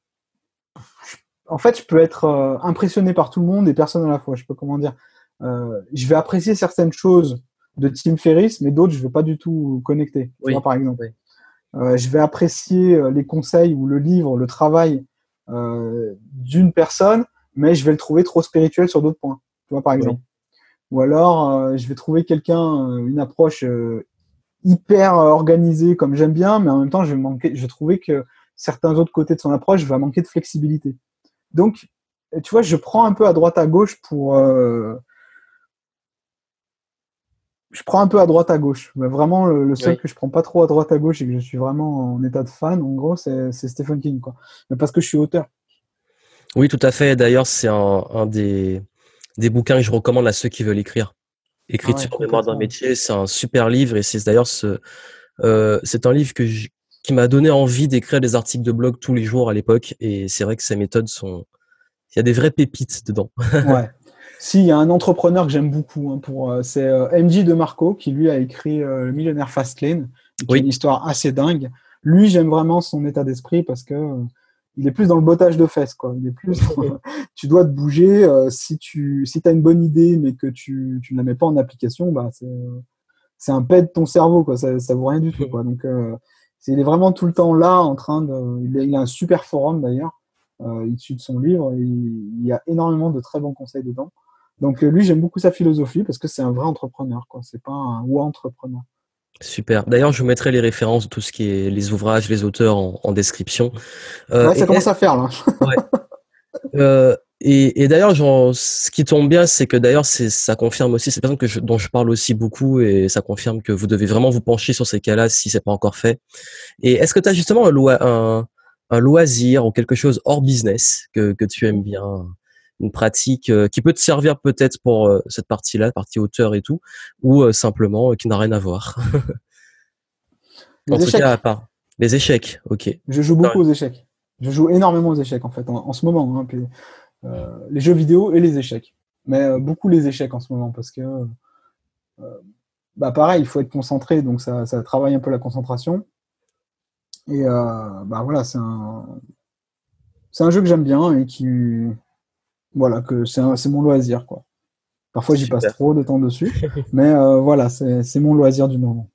En fait, je peux être euh, impressionné par tout le monde et personne à la fois. Je peux comment dire. Euh, je vais apprécier certaines choses de Tim Ferriss, mais d'autres je ne vais pas du tout connecter. par exemple. Je vais apprécier euh, les conseils ou le livre, le travail euh, d'une personne, mais je vais le trouver trop spirituel sur d'autres points. Tu vois, par exemple. Ou alors, je vais trouver quelqu'un, une approche hyper organisée comme j'aime bien, mais en même temps, je vais manquer, je vais trouver que certains autres côtés de son approche va manquer de flexibilité. Donc, tu vois, je prends un peu à droite à gauche pour je prends un peu à droite à gauche. Mais vraiment, le, seul que je prends pas trop à droite à gauche et que je suis vraiment en état de fan, en gros, c'est Stephen King. Quoi. Mais parce que je suis auteur. Oui, tout à fait. D'ailleurs, c'est un, un des, des, bouquins que je recommande à ceux qui veulent écrire. Écriture ah mémoire d'un métier, c'est un super livre et c'est d'ailleurs ce, euh, c'est un livre que qui m'a donné envie d'écrire des articles de blog tous les jours à l'époque et c'est vrai que ces méthodes sont, il y a des vraies pépites dedans. ouais. Si, il y a un entrepreneur que j'aime beaucoup. Hein, pour, euh, c'est euh, MJ de Marco qui lui a écrit euh, Le Millionnaire Fastlane, qui est une histoire assez dingue. Lui, j'aime vraiment son état d'esprit parce que il est plus dans le bottage de fesses. Quoi. Il est plus, tu dois te bouger. si tu si as une bonne idée mais que tu, tu ne la mets pas en application, bah c'est c'est un pet de ton cerveau. Quoi. Ça, ça vaut rien du tout. Quoi. Donc, il est vraiment tout le temps là en train de. Il a, un super forum d'ailleurs. Euh, issu de son livre. il y a énormément de très bons conseils dedans. Donc euh, lui, j'aime beaucoup sa philosophie parce que c'est un vrai entrepreneur, quoi. C'est pas un ou entrepreneur. Super. D'ailleurs, je vous mettrai les références de tout ce qui est les ouvrages, les auteurs en, description. Euh, ouais, ça commence à faire là. ouais. euh, et, d'ailleurs, ce qui tombe bien, c'est que d'ailleurs, ça confirme aussi, c'est personne que je, dont je parle aussi beaucoup, et ça confirme que vous devez vraiment vous pencher sur ces cas-là si c'est pas encore fait. Et est-ce que tu as justement un, un, loisir ou quelque chose hors business que, que tu aimes bien, une pratique euh, qui peut te servir peut-être pour euh, cette partie-là, partie auteur et tout, ou euh, simplement qui n'a rien à voir Les en échecs. tout cas, à part les échecs, ok. Je joue beaucoup aux échecs. Je joue énormément aux échecs en fait, en, ce moment. Hein, puis, euh, les jeux vidéo et les échecs. Mais euh, beaucoup les échecs en ce moment parce que, euh, bah pareil, il faut être concentré, donc ça, ça travaille un peu la concentration. Et bah voilà, c'est un, c'est un jeu que j'aime bien et qui, voilà, que c'est mon loisir quoi. Parfois j'y passe trop de temps dessus, mais voilà, c'est mon loisir du moment.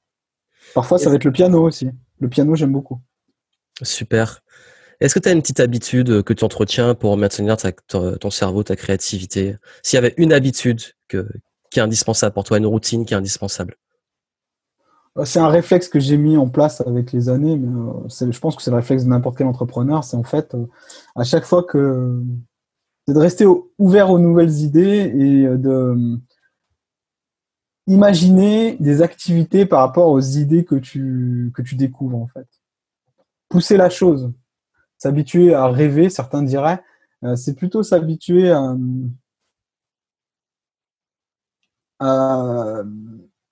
Parfois ça va être le piano aussi. Le piano j'aime beaucoup. Super. Est-ce que tu as une petite habitude que tu entretiens pour maintenir ton cerveau, ta créativité? S'il y avait une habitude qui est indispensable pour toi, une routine qui est indispensable? Euh, c'est un réflexe que j'ai mis en place avec les années, mais euh, je pense que c'est le réflexe de n'importe quel entrepreneur. C'est en fait, euh, à chaque fois que. C'est de rester ouvert aux nouvelles idées et de imaginer des activités par rapport aux idées que tu, que tu découvres, en fait. Pousser la chose s'habituer à rêver, certains diraient. Euh, c'est plutôt s'habituer à,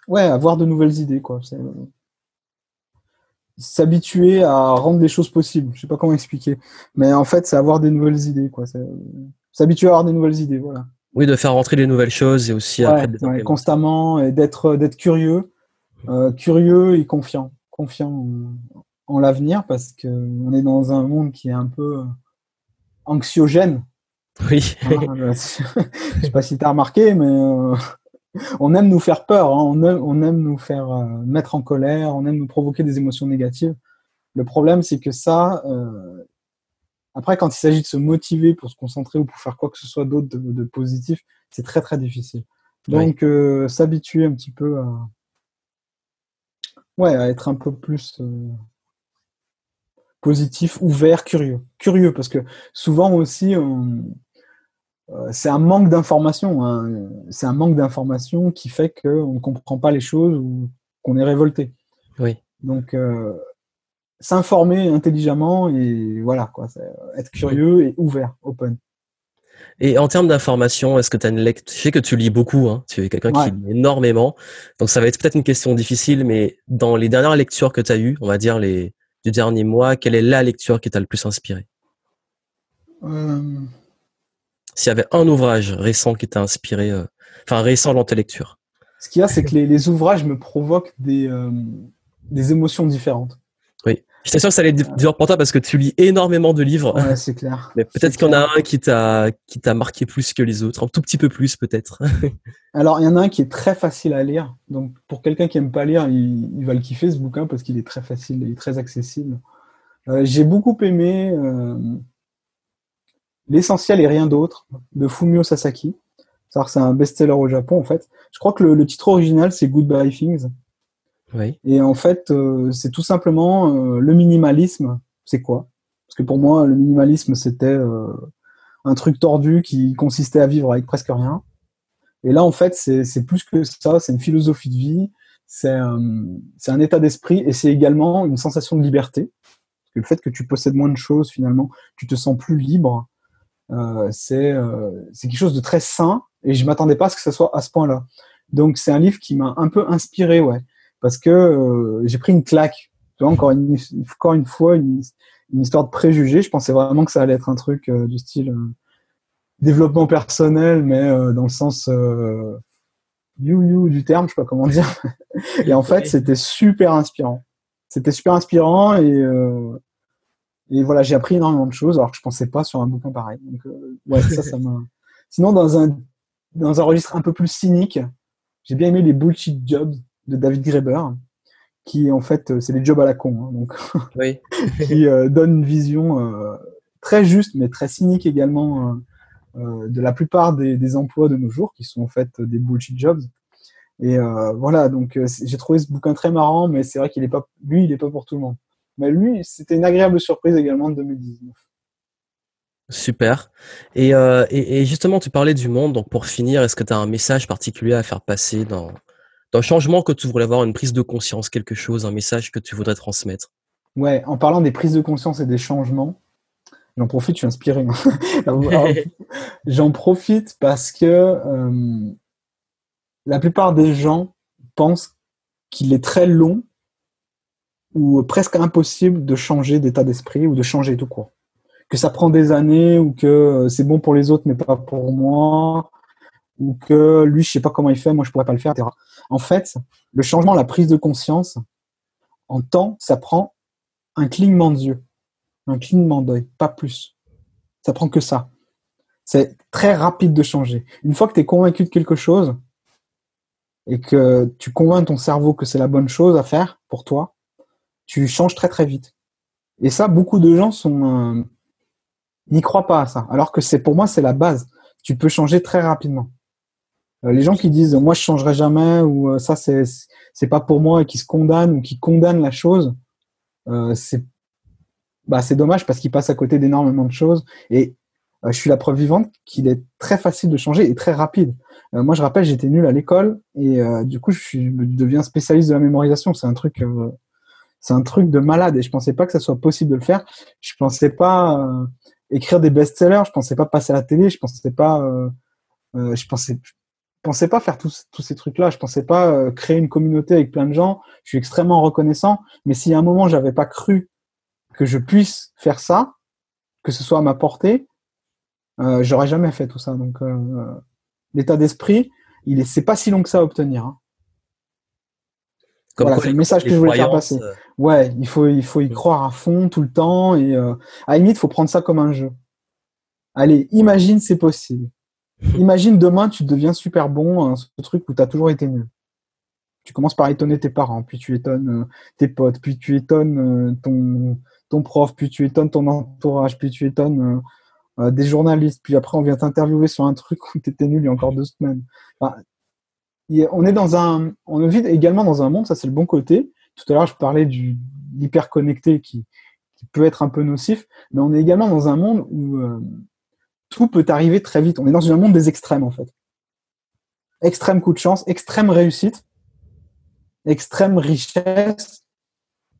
ouais, avoir de nouvelles idées. S'habituer à rendre les choses possibles. Je sais pas comment expliquer. Mais en fait, c'est avoir des nouvelles idées. Quoi. S'habituer à avoir des nouvelles idées. Voilà. Oui, de faire rentrer des nouvelles choses et aussi constamment et d'être d'être curieux, euh, curieux et confiant, confiant en l'avenir parce qu'on est dans un monde qui est un peu euh, anxiogène. Oui. Euh, je sais pas si tu as remarqué, mais euh, on aime nous faire peur, hein. on, aime, on, aime, nous faire mettre en colère, on aime nous provoquer des émotions négatives. Le problème, c'est que ça, après, quand il s'agit de se motiver pour se concentrer ou pour faire quoi que ce soit d'autre de, positif, c'est très très difficile. Donc, s'habituer un petit peu à, ouais, à être un peu plus positif, ouvert, curieux. Curieux, parce que souvent aussi, euh, c'est un manque d'information. Hein. C'est un manque d'information qui fait qu'on ne comprend pas les choses ou qu'on est révolté. Oui. Donc, euh, s'informer intelligemment et voilà, quoi. Être curieux et ouvert, open. Et en termes d'information, est-ce que tu as une lecture Je sais que tu lis beaucoup, hein. tu es quelqu'un qui lit énormément. Donc ça va être peut-être une question difficile, mais dans les dernières lectures que tu as eues, on va dire les du dernier mois, quelle est la lecture qui t'a le plus inspiré euh. S'il y avait un ouvrage récent qui t'a inspiré, euh, enfin récent dans tes lectures. Ce qu'il y a, c'est que les, ouvrages me provoquent des, euh, des émotions différentes. J'étais sûr que ça allait être dur pour toi parce que tu lis énormément de livres. Ouais, c'est clair. Mais peut-être qu'il y en a un qui t'a qui t'a marqué plus que les autres, un tout petit peu plus peut-être. Alors il y en a un qui est très facile à lire. Donc pour quelqu'un qui aime pas lire, il, va le kiffer ce bouquin parce qu'il est très facile, il est très accessible. Euh, j'ai beaucoup aimé euh, L'essentiel et rien d'autre de Fumio Sasaki. C'est un best-seller au Japon en fait. Je crois que le, le titre original c'est Goodbye Things. Et en fait, euh, c'est tout simplement euh, le minimalisme. C'est quoi? Parce que pour moi, le minimalisme, c'était euh, un truc tordu qui consistait à vivre avec presque rien. Et là, en fait, c'est plus que ça. C'est une philosophie de vie. C'est un état d'esprit et c'est également une sensation de liberté. Parce que le fait que tu possèdes moins de choses, finalement, tu te sens plus libre. C'est quelque chose de très sain et je m'attendais pas à ce que ce soit à ce point-là. Donc c'est un livre qui m'a un peu inspiré, ouais parce que euh, j'ai pris une claque. Tu vois, encore une, encore une fois, une, histoire de préjugés. Je pensais vraiment que ça allait être un truc euh, du style euh, développement personnel, mais dans le sens you you du terme, je sais pas comment dire. et en fait, c'était super inspirant. C'était super inspirant et et voilà, j'ai appris énormément de choses alors que je pensais pas sur un bouquin pareil. Donc ouais, ça, ça m'a. Sinon, dans un dans un registre un peu plus cynique, j'ai bien aimé les bullshit jobs de David Graeber, qui en fait, euh, c'est les jobs à la con, hein, donc, qui euh, donne une vision euh, très juste, mais très cynique également de la plupart des, emplois de nos jours, qui sont en fait des bullshit jobs. Et voilà, donc j'ai trouvé ce bouquin très marrant, mais c'est vrai qu'il est pas, lui, il est pas pour tout le monde. Mais lui, c'était une agréable surprise également de 2019. Super. Et, euh, et, et, justement, tu parlais du monde. Donc, pour finir, est-ce que tu as un message particulier à faire passer dans, le changement que tu voudrais avoir, une prise de conscience, quelque chose, un message que tu voudrais transmettre? Ouais, en parlant des prises de conscience et des changements, j'en profite, je suis inspiré. j'en profite parce que euh, la plupart des gens pensent qu'il est très long ou presque impossible de changer d'état d'esprit ou de changer tout court que ça prend des années ou que euh, c'est bon pour les autres mais pas pour moi ou que lui je sais pas comment il fait moi je pourrais pas le faire etc. en fait le changement la prise de conscience en temps ça prend un clignement d'yeux un clignement d'œil pas plus ça prend que ça c'est très rapide de changer une fois que tu es convaincu de quelque chose et que tu convaincs ton cerveau que c'est la bonne chose à faire pour toi tu changes très très vite et ça beaucoup de gens sont euh, n'y croient pas à ça. Alors que c'est pour moi, c'est la base. Tu peux changer très rapidement. Euh, les gens qui disent moi je changerai jamais ou euh, ça c'est c'est pas pour moi et qui se condamnent ou qui condamnent la chose, euh, c'est bah c'est dommage parce qu'ils passent à côté d'énormément de choses. Et je suis la preuve vivante qu'il est très facile de changer et très rapide. moi je rappelle j'étais nul à l'école et du coup je, suis, je deviens spécialiste de la mémorisation. C'est un truc c'est un truc de malade et je pensais pas que ça soit possible de le faire. Je pensais pas écrire des best-sellers, je pensais pas passer à la télé, je pensais pas, euh, euh, je pensais, pensais pas faire tous, tous ces trucs-là, je pensais pas euh, créer une communauté avec plein de gens. Je suis extrêmement reconnaissant, mais si à un moment j'avais pas cru que je puisse faire ça, que ce soit à ma portée, euh, j'aurais jamais fait tout ça. Donc l'état d'esprit, il est, c'est pas si long que ça à obtenir. Hein. voilà, c'est le message que je voulais faire passer. Ouais, il faut, il faut y croire à fond tout le temps et euh, à la limite, il faut prendre ça comme un jeu. Allez, imagine c'est possible. Imagine demain, tu deviens super bon à ce truc où tu as toujours été nul. Tu commences par étonner tes parents, puis tu étonnes euh, tes potes, puis tu étonnes euh, ton, prof, puis tu étonnes ton entourage, puis tu étonnes des journalistes, puis après on vient t'interviewer sur un truc où tu étais nul il y a encore deux semaines. on est dans un, on vit également dans un monde, ça c'est le bon côté, tout à l'heure, je parlais du hyper connecté qui, peut être un peu nocif, mais on est également dans un monde où euh, tout peut arriver très vite. On est dans un monde des extrêmes, en fait. Extrême coup de chance, extrême réussite, extrême richesse,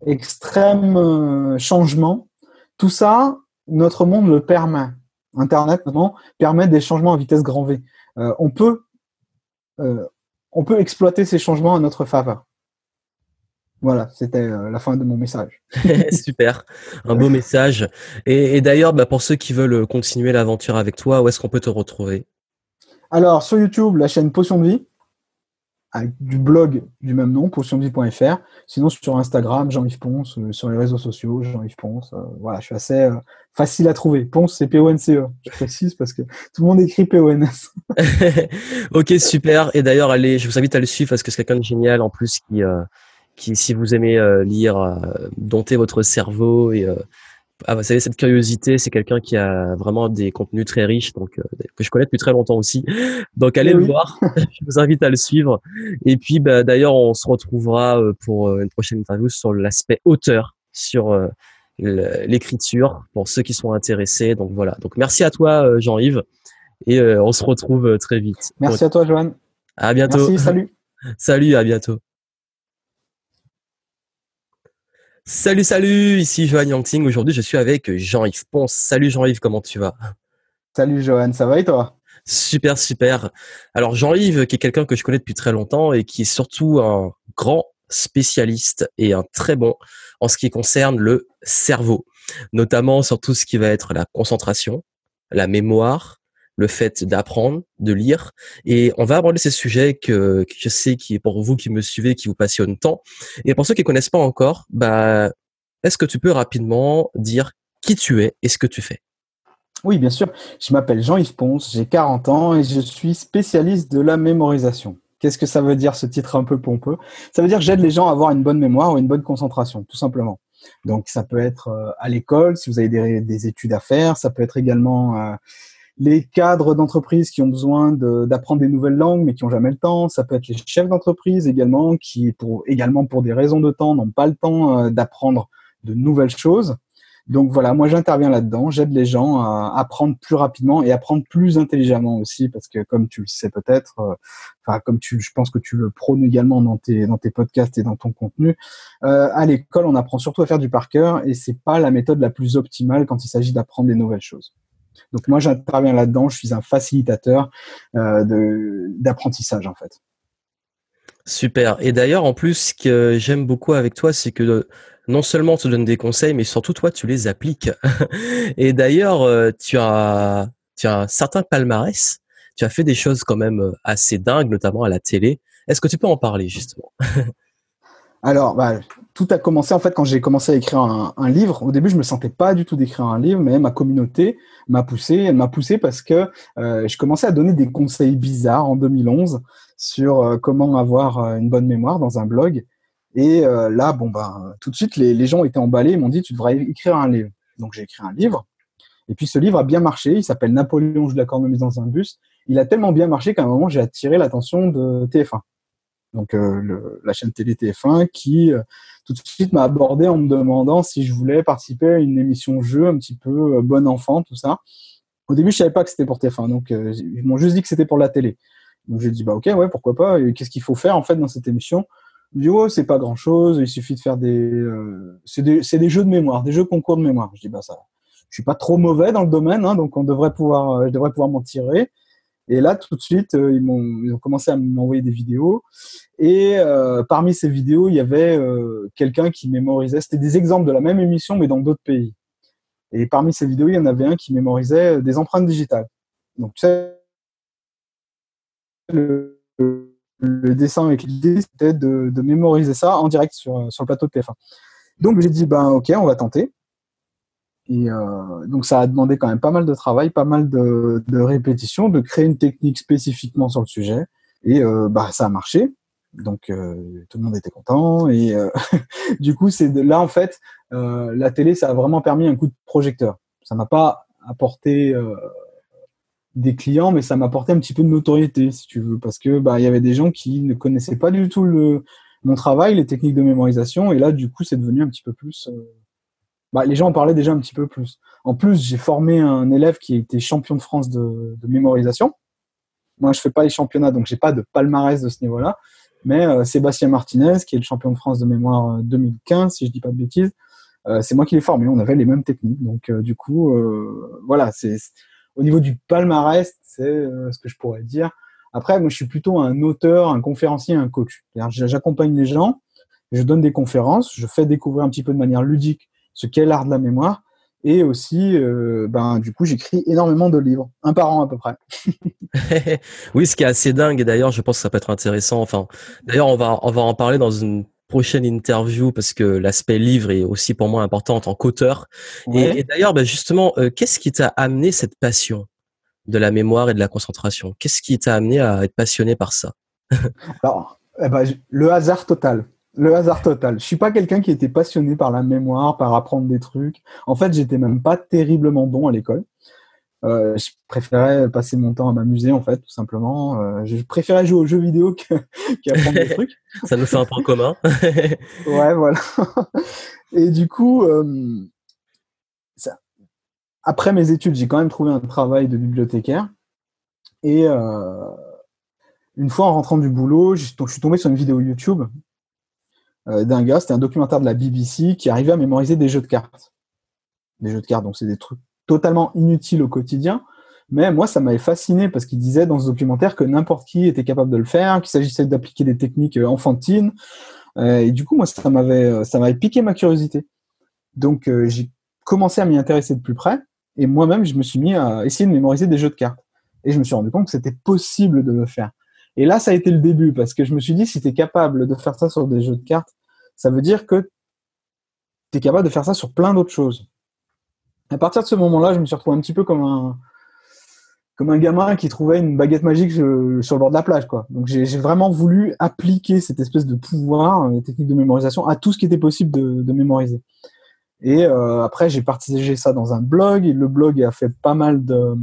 extrême euh, changement. Tout ça, notre monde le permet. Internet, notamment, permet des changements à vitesse grand V. Euh, peut, on peut exploiter ces changements à notre faveur. Voilà, c'était euh, la fin de mon message. Super, un beau message. Et, d'ailleurs, bah, pour ceux qui veulent continuer l'aventure avec toi, où est-ce qu'on peut te retrouver? Alors, sur YouTube, la chaîne Potion de Vie, avec du blog du même nom, potiondevie.fr. Sinon, sur Instagram, Jean-Yves Ponce, euh, sur les réseaux sociaux, Jean-Yves Ponce. Euh, voilà, je suis assez facile à trouver. Ponce, c'est P-O-N-C-E. Je précise parce que tout le monde écrit P-O-N-S. ok, super. Et d'ailleurs, allez, je vous invite à le suivre parce que c'est quelqu'un de génial en plus qui qui, si vous aimez euh, lire, euh, dompter votre cerveau et euh, ah, vous savez, cette curiosité, c'est quelqu'un qui a vraiment des contenus très riches, donc que je connais depuis très longtemps aussi. Donc allez le voir. je vous invite à le suivre. Et puis, bah, d'ailleurs, on se retrouvera pour une prochaine interview sur l'aspect auteur, sur l'écriture, pour ceux qui sont intéressés. Donc voilà. Donc merci à toi, Jean-Yves, et on se retrouve très vite. Merci à toi, Joanne. À bientôt. Merci, salut. salut, à bientôt. Salut, salut, ici Johan Yangting. Aujourd'hui, je suis avec Jean-Yves Ponce. Salut Jean-Yves, comment tu vas? Salut Johan, ça va et toi? Super, super. Alors Jean-Yves, qui est quelqu'un que je connais depuis très longtemps et qui est surtout un grand spécialiste et un très bon en ce qui concerne le cerveau, notamment sur tout ce qui va être la concentration, la mémoire, le fait d'apprendre, de lire. Et on va aborder ces sujets que, je sais qui est pour vous qui me suivez, qui vous passionnent tant. Et pour ceux qui connaissent pas encore, bah, est-ce que tu peux rapidement dire qui tu es et ce que tu fais? Oui, bien sûr. Je m'appelle Jean-Yves Ponce, j'ai 40 ans et je suis spécialiste de la mémorisation. Qu'est-ce que ça veut dire ce titre un peu pompeux? Ça veut dire que j'aide les gens à avoir une bonne mémoire ou une bonne concentration, tout simplement. Donc ça peut être euh, à l'école, si vous avez des, études à faire, ça peut être également euh, les cadres d'entreprise qui ont besoin d'apprendre des nouvelles langues mais qui n'ont jamais le temps. Ça peut être les chefs d'entreprise également qui, pour, également pour des raisons de temps, n'ont pas le temps euh, d'apprendre de nouvelles choses. Donc voilà, moi j'interviens là-dedans, j'aide les gens à apprendre plus rapidement et apprendre plus intelligemment aussi, parce que comme tu le sais peut-être, euh, enfin comme tu, je pense que tu le prônes également dans tes dans tes podcasts et dans ton contenu, euh, à l'école on apprend surtout à faire du par cœur et c'est pas la méthode la plus optimale quand il s'agit d'apprendre des nouvelles choses. Donc moi j'interviens là-dedans, je suis un facilitateur euh, d'apprentissage en fait. Super. Et d'ailleurs, en plus, ce que j'aime beaucoup avec toi, c'est que non seulement tu donnes des conseils, mais surtout toi, tu les appliques. Et d'ailleurs, euh, tu as, tu as un certain palmarès. Tu as fait des choses quand même euh, assez dingues, notamment à la télé. Est-ce que tu peux en parler justement? Alors, bah, tout a commencé en fait quand j'ai commencé à écrire un, livre. Au début, je me sentais pas du tout d'écrire un livre, mais ma communauté m'a poussé. Elle m'a poussé parce que euh, je commençais à donner des conseils bizarres en 2011 sur euh, comment avoir euh, une bonne mémoire dans un blog. Et là, bon ben, tout de suite, les, les gens étaient emballés, m'ont dit tu devrais écrire un livre. Donc j'ai écrit un livre. Et puis ce livre a bien marché. Il s'appelle Napoléon la cornemuse dans un bus. Il a tellement bien marché qu'à un moment j'ai attiré l'attention de TF1 donc euh, le, la chaîne télé TF1, qui euh, tout de suite m'a abordé en me demandant si je voulais participer à une émission jeu un petit peu euh, bon enfant, tout ça. Au début, je savais pas que c'était pour TF1, donc ils m'ont juste dit que c'était pour la télé. Donc j'ai dit bah ok ouais pourquoi pas. Qu'est-ce qu'il faut faire en fait dans cette émission? Il oh c'est pas grand chose, il suffit de faire des euh, c'est des, des jeux de mémoire, des jeux concours de mémoire. Je dis bah ça, je suis pas trop mauvais dans le domaine, hein, donc on devrait pouvoir, je devrais pouvoir m'en tirer. Et là, tout de suite, euh, ils, ont commencé à m'envoyer des vidéos. Et euh, parmi ces vidéos, il y avait euh, quelqu'un qui mémorisait. C'était des exemples de la même émission, mais dans d'autres pays. Et parmi ces vidéos, il y en avait un qui mémorisait des empreintes digitales. Donc, tu sais, le, le dessin avec l'idée, c'était de, de, mémoriser ça en direct sur, sur le plateau de TF1. Donc, j'ai dit, ben, ok, on va tenter. Et euh, donc ça a demandé quand même pas mal de travail, pas mal de, de répétitions, de créer une technique spécifiquement sur le sujet. Et euh, bah ça a marché. Donc euh, tout le monde était content. Et euh, du coup, c'est là en fait, euh, la télé, ça a vraiment permis un coup de projecteur. Ça m'a pas apporté euh, des clients, mais ça m'a apporté un petit peu de notoriété, si tu veux, parce que bah il y avait des gens qui ne connaissaient pas du tout le mon travail, les techniques de mémorisation, et là du coup, c'est devenu un petit peu plus bah, les gens en parlaient déjà un petit peu plus. En plus, j'ai formé un élève qui était champion de France de, de mémorisation. Moi, je fais pas les championnats, donc j'ai pas de palmarès de ce niveau-là. Mais euh, Sébastien Martinez, qui est le champion de France de mémoire 2015, euh, si je dis pas de bêtises, euh, c'est moi qui l'ai formé. On avait les mêmes techniques. Donc, euh, du coup, euh, voilà, c'est au niveau du palmarès, c'est ce que je pourrais dire. Après, moi, je suis plutôt un auteur, un conférencier, un coach. J'accompagne les gens, je donne des conférences, je fais découvrir un petit peu de manière ludique ce qu'est l'art de la mémoire. Et aussi, euh, ben, du coup, j'écris énormément de livres, un par an à peu près. oui, ce qui est assez dingue, et d'ailleurs, je pense que ça peut être intéressant. Enfin, d'ailleurs, on va, on va en parler dans une prochaine interview parce que l'aspect livre est aussi pour moi important en tant qu'auteur. Ouais. Et, et d'ailleurs, ben justement, euh, qu'est-ce qui t'a amené cette passion de la mémoire et de la concentration? Qu'est-ce qui t'a amené à être passionné par ça? Alors, eh ben, le hasard total. Le hasard total. Je suis pas quelqu'un qui était passionné par la mémoire, par apprendre des trucs. En fait, j'étais même pas terriblement bon à l'école. Euh, je préférais passer mon temps à m'amuser, en fait, tout simplement. Euh, je préférais jouer aux jeux vidéo qu'apprendre des trucs. Ça nous fait un point commun. ouais, voilà. Et du coup, euh, ça... après mes études, j'ai quand même trouvé un travail de bibliothécaire. Et une fois en rentrant du boulot, je suis tombé sur une vidéo YouTube d'un gars, c'était un documentaire de la BBC qui arrivait à mémoriser des jeux de cartes. Des jeux de cartes, donc c'est des trucs totalement inutiles au quotidien. Mais moi, ça m'avait fasciné parce qu'il disait dans ce documentaire que n'importe qui était capable de le faire, qu'il s'agissait d'appliquer des techniques euh, enfantines. Euh, et du coup, moi, ça m'avait, euh, ça m'avait piqué ma curiosité. Donc, euh, j'ai commencé à m'y intéresser de plus près. Et moi-même, je me suis mis à essayer de mémoriser des jeux de cartes. Et je me suis rendu compte que c'était possible de le faire. Et là, ça a été le début, parce que je me suis dit, si tu es capable de faire ça sur des jeux de cartes, ça veut dire que tu es capable de faire ça sur plein d'autres choses. À partir de ce moment-là, je me suis retrouvé un petit peu comme un, comme un gamin qui trouvait une baguette magique sur le bord de la plage. Quoi. Donc j'ai vraiment voulu appliquer cette espèce de pouvoir, les techniques de mémorisation, à tout ce qui était possible de, de mémoriser. Et euh, après, j'ai partagé ça dans un blog, et le blog a fait pas mal de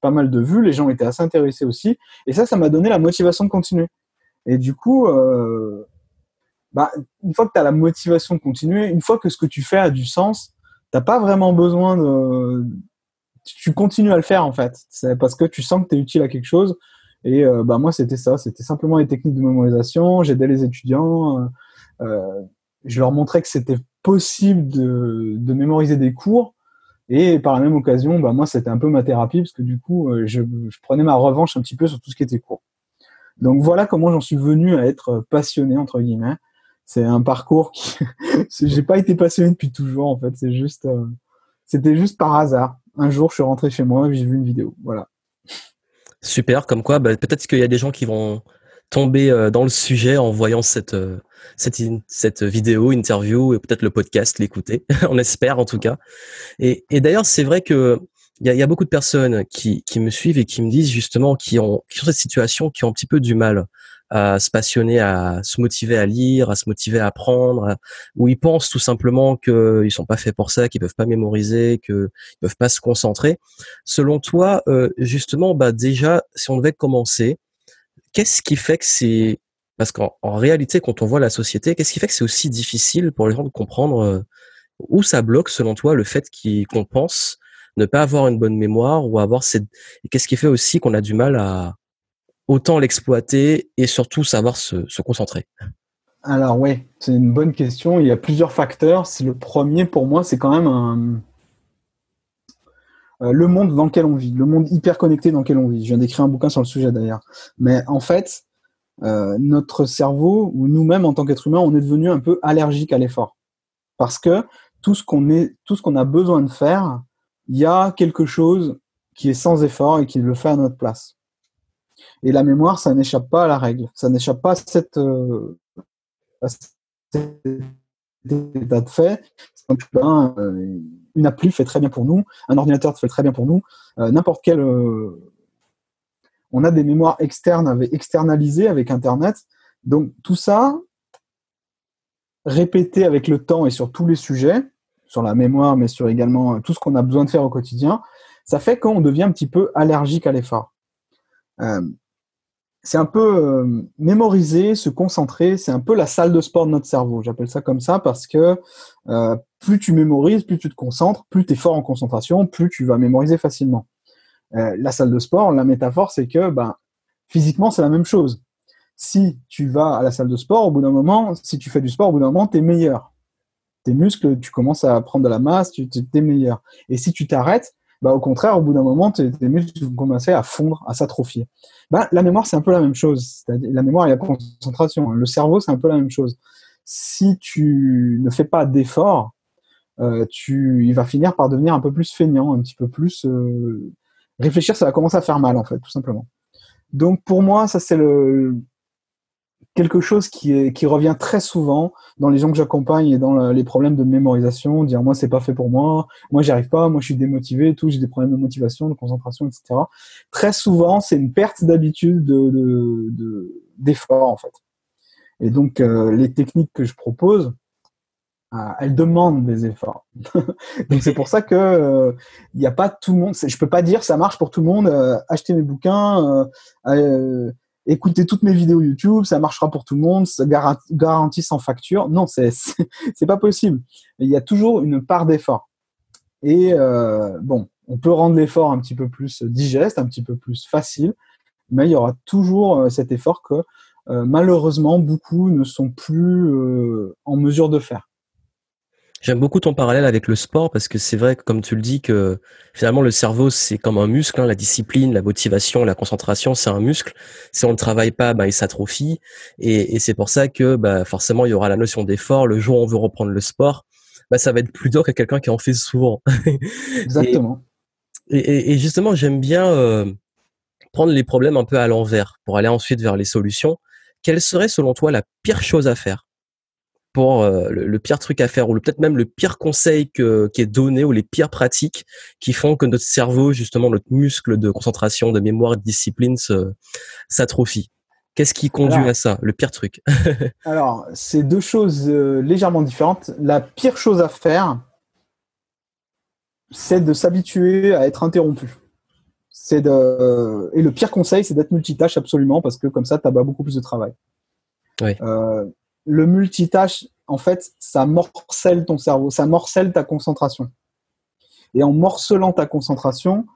pas mal de vues, les gens étaient assez intéressés aussi. Et ça, ça m'a donné la motivation de continuer. Et du coup, euh, bah, une fois que tu as la motivation de continuer, une fois que ce que tu fais a du sens, t'as pas vraiment besoin de. Tu continues à le faire en fait. C'est parce que tu sens que tu es utile à quelque chose. Et euh, bah, moi, c'était ça. C'était simplement les techniques de mémorisation. J'aidais les étudiants. Euh, je leur montrais que c'était possible de, de, mémoriser des cours. Et par la même occasion, bah, moi, c'était un peu ma thérapie parce que du coup, euh, je, prenais ma revanche un petit peu sur tout ce qui était cours. Donc voilà comment j'en suis venu à être passionné, entre guillemets. C'est un parcours qui, j'ai pas été passionné depuis toujours, en fait. C'est juste, euh, c'était juste par hasard. Un jour, je suis rentré chez moi et j'ai vu une vidéo. Voilà. Super, comme quoi, bah, peut-être qu'il y a des gens qui vont tomber euh, dans le sujet en voyant cette, euh, cette, cette vidéo, interview et peut-être le podcast, l'écouter. On espère en tout cas. Et, et d'ailleurs, c'est vrai que il y a, y a, beaucoup de personnes qui, qui me suivent et qui me disent justement qui ont, qui ont cette situation, qui ont un petit peu du mal à se passionner, à se motiver à lire, à se motiver à apprendre, où ils pensent tout simplement qu'ils sont pas faits pour ça, qu'ils peuvent pas mémoriser, qu'ils peuvent pas se concentrer. Selon toi, euh, justement, bah déjà, si on devait commencer, qu'est-ce qui fait que c'est parce qu'en réalité, quand on voit la société, qu'est-ce qui fait que c'est aussi difficile pour les gens de comprendre euh, où ça bloque, selon toi, le fait qu'on pense ne pas avoir une bonne mémoire ou avoir cette... Qu'est-ce qui fait aussi qu'on a du mal à autant l'exploiter et surtout savoir se, se concentrer? Alors oui, c'est une bonne question. Il y a plusieurs facteurs. Le premier pour moi, c'est quand même un... Euh, le monde dans lequel on vit, le monde hyper connecté dans lequel on vit. Je viens d'écrire un bouquin sur le sujet d'ailleurs. Mais en fait, euh, notre cerveau ou nous-mêmes en tant qu'être humain, on est devenu un peu allergique à l'effort parce que tout ce qu'on est, tout ce qu'on a besoin de faire, il y a quelque chose qui est sans effort et qui le fait à notre place. Et la mémoire, ça n'échappe pas à la règle, ça n'échappe pas à cette, euh, cet état de fait. Une appli fait très bien pour nous, un ordinateur fait très bien pour nous, euh, n'importe quel. Euh, on a des mémoires externes avec, externalisées avec Internet. Donc tout ça, répété avec le temps et sur tous les sujets, sur la mémoire, mais sur également euh, tout ce qu'on a besoin de faire au quotidien, ça fait qu'on devient un petit peu allergique à l'effort. C'est un peu euh, mémoriser, se concentrer, c'est un peu la salle de sport de notre cerveau. J'appelle ça comme ça parce que euh, plus tu mémorises, plus tu te concentres, plus tu fort en concentration, plus tu vas mémoriser facilement. Euh, la salle de sport, la métaphore, c'est que ben, physiquement, c'est la même chose. Si tu vas à la salle de sport, au bout d'un moment, si tu fais du sport, au bout d'un moment, tu es meilleur tes muscles, tu commences à prendre de la masse, tu es meilleur. Et si tu t'arrêtes, bah, au contraire, au bout d'un moment, tes, muscles vont commencer à fondre, à s'atrophier. Bah, la mémoire, c'est un peu la même chose. La mémoire et la concentration. Le cerveau, c'est un peu la même chose. Si tu ne fais pas d'effort, euh, tu, il va finir par devenir un peu plus feignant, un petit peu plus. Euh, réfléchir, ça va commencer à faire mal, en fait, tout simplement. Donc, pour moi, ça, c'est le, quelque chose qui, revient très souvent dans les gens que j'accompagne et dans les problèmes de mémorisation, dire moi c'est pas fait pour moi, moi j'y arrive pas, moi je suis démotivé, tout, j'ai des problèmes de motivation, de concentration, etc. Très souvent c'est une perte d'habitude de, d'effort en fait. Et donc euh, les techniques que je propose, euh, elles demandent des efforts. donc c'est pour ça que euh, n'y a pas tout le monde. Je peux pas dire ça marche pour tout le monde. acheter mes bouquins écoutez toutes mes vidéos YouTube, ça marchera pour tout le monde, ça garantit sans facture. Non, c'est c'est pas possible. Il y a toujours une part d'effort. Et euh, bon, on peut rendre l'effort un petit peu plus digeste, un petit peu plus facile, mais il y aura toujours euh, cet effort que euh, malheureusement beaucoup ne sont plus en mesure de faire. J'aime beaucoup ton parallèle avec le sport parce que c'est vrai que comme tu le dis que finalement le cerveau c'est comme un muscle, hein, la discipline, la motivation, la concentration c'est un muscle. Si on ne travaille pas, bah, il s'atrophie et, et c'est pour ça que bah, forcément il y aura la notion d'effort. Le jour où on veut reprendre le sport, bah, ça va être plus dur que quelqu'un qui en fait souvent. Exactement. Et, et justement j'aime bien euh, prendre les problèmes un peu à l'envers pour aller ensuite vers les solutions. Quelle serait selon toi la pire chose à faire? Pour euh, le, pire truc à faire ou peut-être même le pire conseil que, qui est donné ou les pires pratiques qui font que notre cerveau, justement notre muscle de concentration, de mémoire, de discipline s'atrophie Qu'est-ce qui conduit à ça, le pire truc? Alors, c'est deux choses euh, légèrement différentes. La pire chose à faire, c'est de s'habituer à être interrompu. C'est de et le pire conseil, c'est d'être multitâche absolument parce que comme ça, tu as beaucoup plus de travail. Oui. Euh, le multitâche, en fait, ça morcelle ton cerveau, ça morcelle ta concentration. Et en morcelant ta concentration,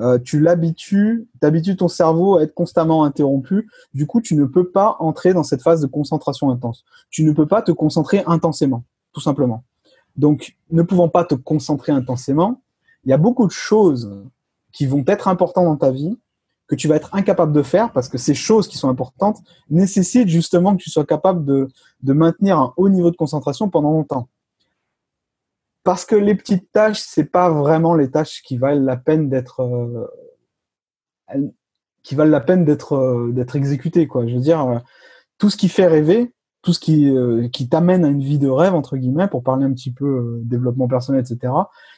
euh, tu l'habitues, t'habitues ton cerveau à être constamment interrompu. Du coup, tu ne peux pas entrer dans cette phase de concentration intense. Tu ne peux pas te concentrer intensément, tout simplement. Donc, ne pouvant pas te concentrer intensément, il y a beaucoup de choses qui vont être importantes dans ta vie que tu vas être incapable de faire parce que ces choses qui sont importantes nécessitent justement que tu sois capable de, de maintenir un haut niveau de concentration pendant longtemps. Parce que les petites tâches, c'est pas vraiment les tâches qui valent la peine d'être euh, qui valent la peine euh, d'être exécutées quoi. Je veux dire euh, tout ce qui fait rêver, tout ce qui qui t'amène à une vie de rêve entre guillemets pour parler un petit peu développement personnel etc.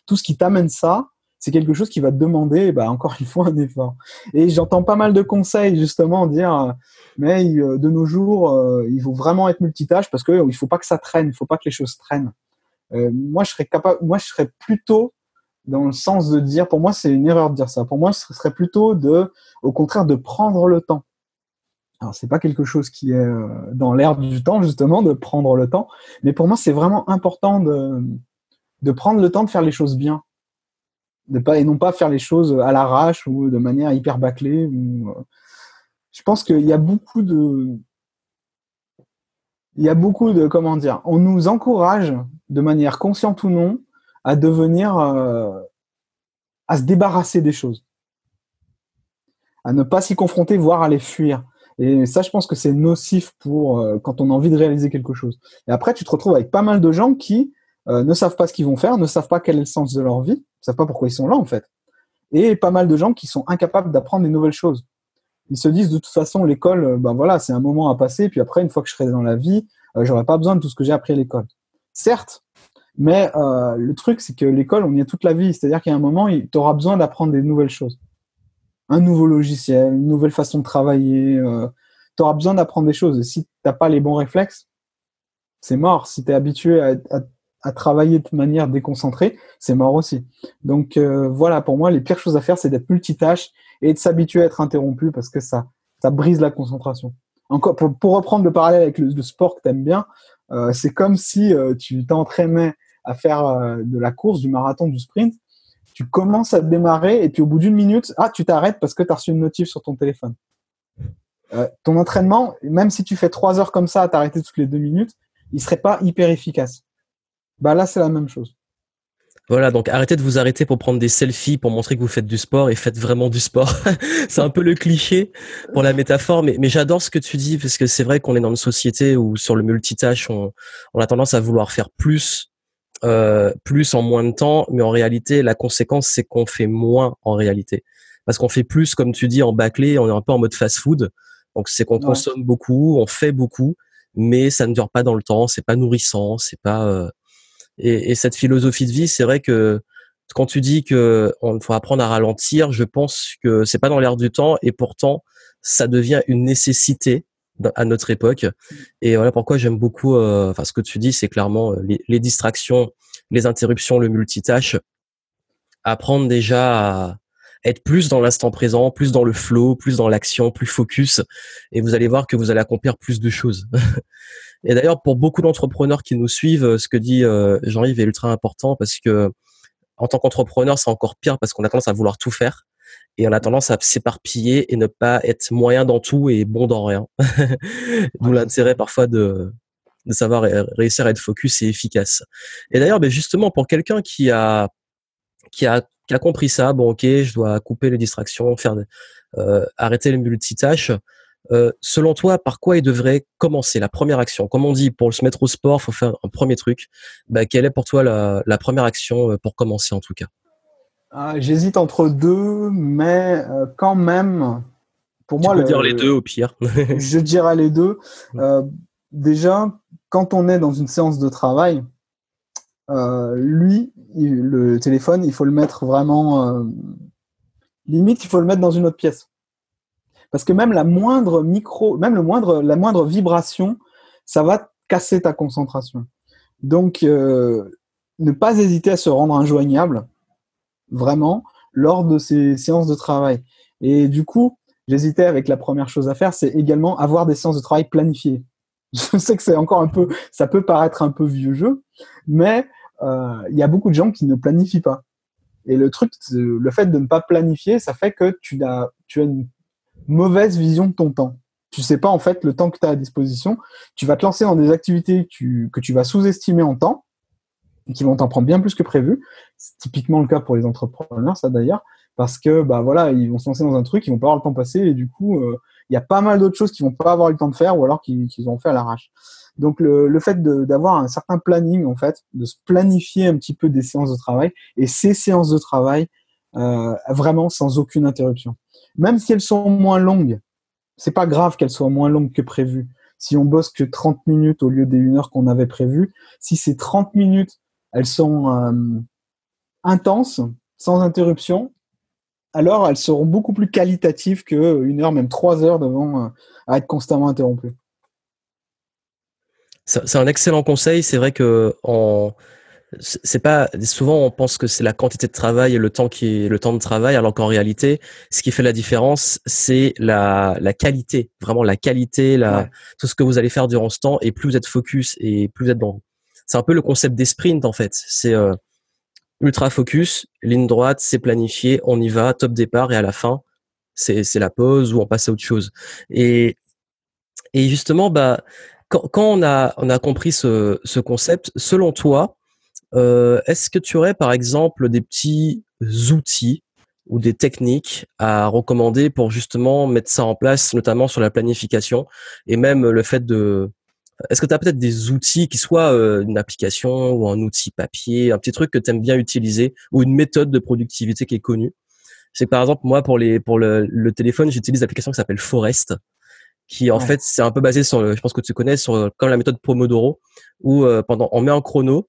Tout ce qui t'amène ça, c'est quelque chose qui va demander, bah, encore une fois, un effort. Et j'entends pas mal de conseils, justement, dire, mais euh, de nos jours, euh, il faut vraiment être multitâche parce que il faut pas que ça traîne, il faut pas que les choses traînent. Euh, moi, je serais capable, moi, je serais plutôt dans le sens de dire, pour moi, c'est une erreur de dire ça. Pour moi, ce serait plutôt de, au contraire, de prendre le temps. Alors, c'est pas quelque chose qui est dans l'air du temps, justement, de prendre le temps. Mais pour moi, c'est vraiment important de, de prendre le temps de faire les choses bien et non pas faire les choses à l'arrache ou de manière hyper bâclée. Ou, euh, je pense qu'il y a beaucoup de, il y a beaucoup de, comment dire, on nous encourage de manière consciente ou non à devenir, euh, à se débarrasser des choses, à ne pas s'y confronter, voire à les fuir. Et ça, je pense que c'est nocif pour euh, quand on a envie de réaliser quelque chose. Et après, tu te retrouves avec pas mal de gens qui euh, ne savent pas ce qu'ils vont faire, ne savent pas quel est le sens de leur vie, ne savent pas pourquoi ils sont là en fait. Et pas mal de gens qui sont incapables d'apprendre des nouvelles choses. Ils se disent de toute façon l'école, euh, ben voilà, c'est un moment à passer, puis après une fois que je serai dans la vie, euh, j'aurai pas besoin de tout ce que j'ai appris à l'école. Certes, mais euh, le truc c'est que l'école on y est toute la vie, c'est-à-dire qu'à un moment tu auras besoin d'apprendre des nouvelles choses, un nouveau logiciel, une nouvelle façon de travailler. Tu auras besoin d'apprendre des choses. Et si t'as pas les bons réflexes, c'est mort. Si tu es habitué à, à travailler de manière déconcentrée, c'est mort aussi. Donc euh, voilà, pour moi, les pires choses à faire, c'est d'être multitâche et de s'habituer à être interrompu parce que ça, ça brise la concentration. Encore pour, pour reprendre le parallèle avec le, sport que tu aimes bien, euh, c'est comme si euh, tu t'entraînais à faire de la course, du marathon, du sprint. Tu commences à te démarrer et puis au bout d'une minute, ah, tu t'arrêtes parce que tu as reçu une notif sur ton téléphone. ton entraînement, même si tu fais trois heures comme ça à t'arrêter toutes les deux minutes, il serait pas hyper efficace. Bah là, c'est la même chose. Voilà, donc arrêtez de vous arrêter pour prendre des selfies, pour montrer que vous faites du sport et faites vraiment du sport. c'est un peu le cliché pour la métaphore, mais, mais j'adore ce que tu dis parce que c'est vrai qu'on est dans une société où sur le multitâche, on, on a tendance à vouloir faire plus, euh, plus en moins de temps, mais en réalité, la conséquence, c'est qu'on fait moins en réalité. Parce qu'on fait plus, comme tu dis, en bâclé, on est un peu en mode fast-food. Donc c'est qu'on consomme beaucoup, on fait beaucoup, mais ça ne dure pas dans le temps, c'est pas nourrissant, c'est pas... Euh, et, et cette philosophie de vie, c'est vrai que quand tu dis que on faut apprendre à ralentir, je pense que c'est pas dans l'air du temps et pourtant ça devient une nécessité à notre époque. Et voilà pourquoi j'aime beaucoup. Euh, enfin, ce que tu dis, c'est clairement euh, les, les, distractions, les interruptions, le multitâche. Apprendre déjà à être plus dans l'instant présent, plus dans le flow, plus dans l'action, plus focus. Et vous allez voir que vous allez accomplir plus de choses. Et d'ailleurs, pour beaucoup d'entrepreneurs qui nous suivent, ce que dit euh, Jean-Yves est ultra important parce que en tant qu'entrepreneur, c'est encore pire parce qu'on a tendance à vouloir tout faire et on a tendance à s'éparpiller et ne pas être moyen dans tout et bon dans rien. D'où l'intérêt parfois de, de savoir réussir à être focus et efficace. Et d'ailleurs, ben justement, pour quelqu'un qui a qui a qui a compris ça, bon ok, je dois couper les distractions, faire euh, arrêter les multitâches. Euh, selon toi, par quoi il devrait commencer la première action? Comme on dit, pour se mettre au sport, faut faire un premier truc. Bah, quelle est pour toi la, la première action euh, pour commencer en tout cas? Ah, J'hésite entre deux, mais euh, quand même, pour tu moi, peux le, dire les deux au pire. je dirais les deux. Euh, déjà, quand on est dans une séance de travail, lui, il, le téléphone, il faut le mettre vraiment limite, il faut le mettre dans une autre pièce. Parce que même la moindre micro, même le moindre, la moindre vibration, ça va casser ta concentration. Donc, euh, ne pas hésiter à se rendre injoignable, vraiment, lors de ces séances de travail. Et du coup, j'hésitais avec la première chose à faire, c'est également avoir des séances de travail planifiées. Je sais que c'est encore un peu, ça peut paraître un peu vieux jeu, mais euh, il y a beaucoup de gens qui ne planifient pas. Et le truc, le fait de ne pas planifier, ça fait que tu as, tu as une mauvaise vision de ton temps. Tu sais pas en fait le temps que tu as à disposition. Tu vas te lancer dans des activités que tu, vas sous-estimer en temps, qui vont t'en prendre bien plus que prévu. C'est typiquement le cas pour les entrepreneurs, ça d'ailleurs, parce que bah voilà, ils vont se lancer dans un truc, ils vont pas avoir le temps passé et du coup, euh, il y a pas mal d'autres choses qu'ils vont pas avoir le temps de faire ou alors qu'ils ont fait à l'arrache. Donc le, le fait d'avoir un certain planning en fait, de se planifier un petit peu des séances de travail et ces séances de travail euh, vraiment sans aucune interruption. Même si elles sont moins longues, c'est pas grave qu'elles soient moins longues que prévu. Si on bosse que 30 minutes au lieu des 1 heure qu'on avait prévu, si ces 30 minutes, elles sont euh, intenses, sans interruption, alors elles seront beaucoup plus qualitatives qu'une heure, même trois heures devant euh, être constamment interrompues. C'est un excellent conseil. C'est vrai que en, c'est pas souvent on pense que c'est la quantité de travail et le temps qui est le temps de travail alors qu'en réalité ce qui fait la différence c'est la, la qualité vraiment la qualité la tout ce que vous allez faire durant ce temps et plus vous êtes focus et plus vous êtes dans c'est un peu le concept des sprints en fait. C'est euh, ultra focus ligne droite c'est planifié on y va top départ et à la fin c'est c'est la pause ou on passe à autre chose. Et et justement bah quand, quand on a on a compris ce ce concept selon toi est-ce que tu aurais par exemple des petits outils ou des techniques à recommander pour justement mettre ça en place, notamment sur la planification et même le fait de... Est-ce que tu as peut-être des outils qui soient euh, une application ou un outil papier, un petit truc que tu aimes bien utiliser ou une méthode de productivité qui est connue? C'est par exemple moi pour les pour le, le téléphone, j'utilise l'application qui s'appelle Forest qui en fait c'est un peu basé sur je pense que tu connais sur comme la méthode Pomodoro où euh, pendant on met un chrono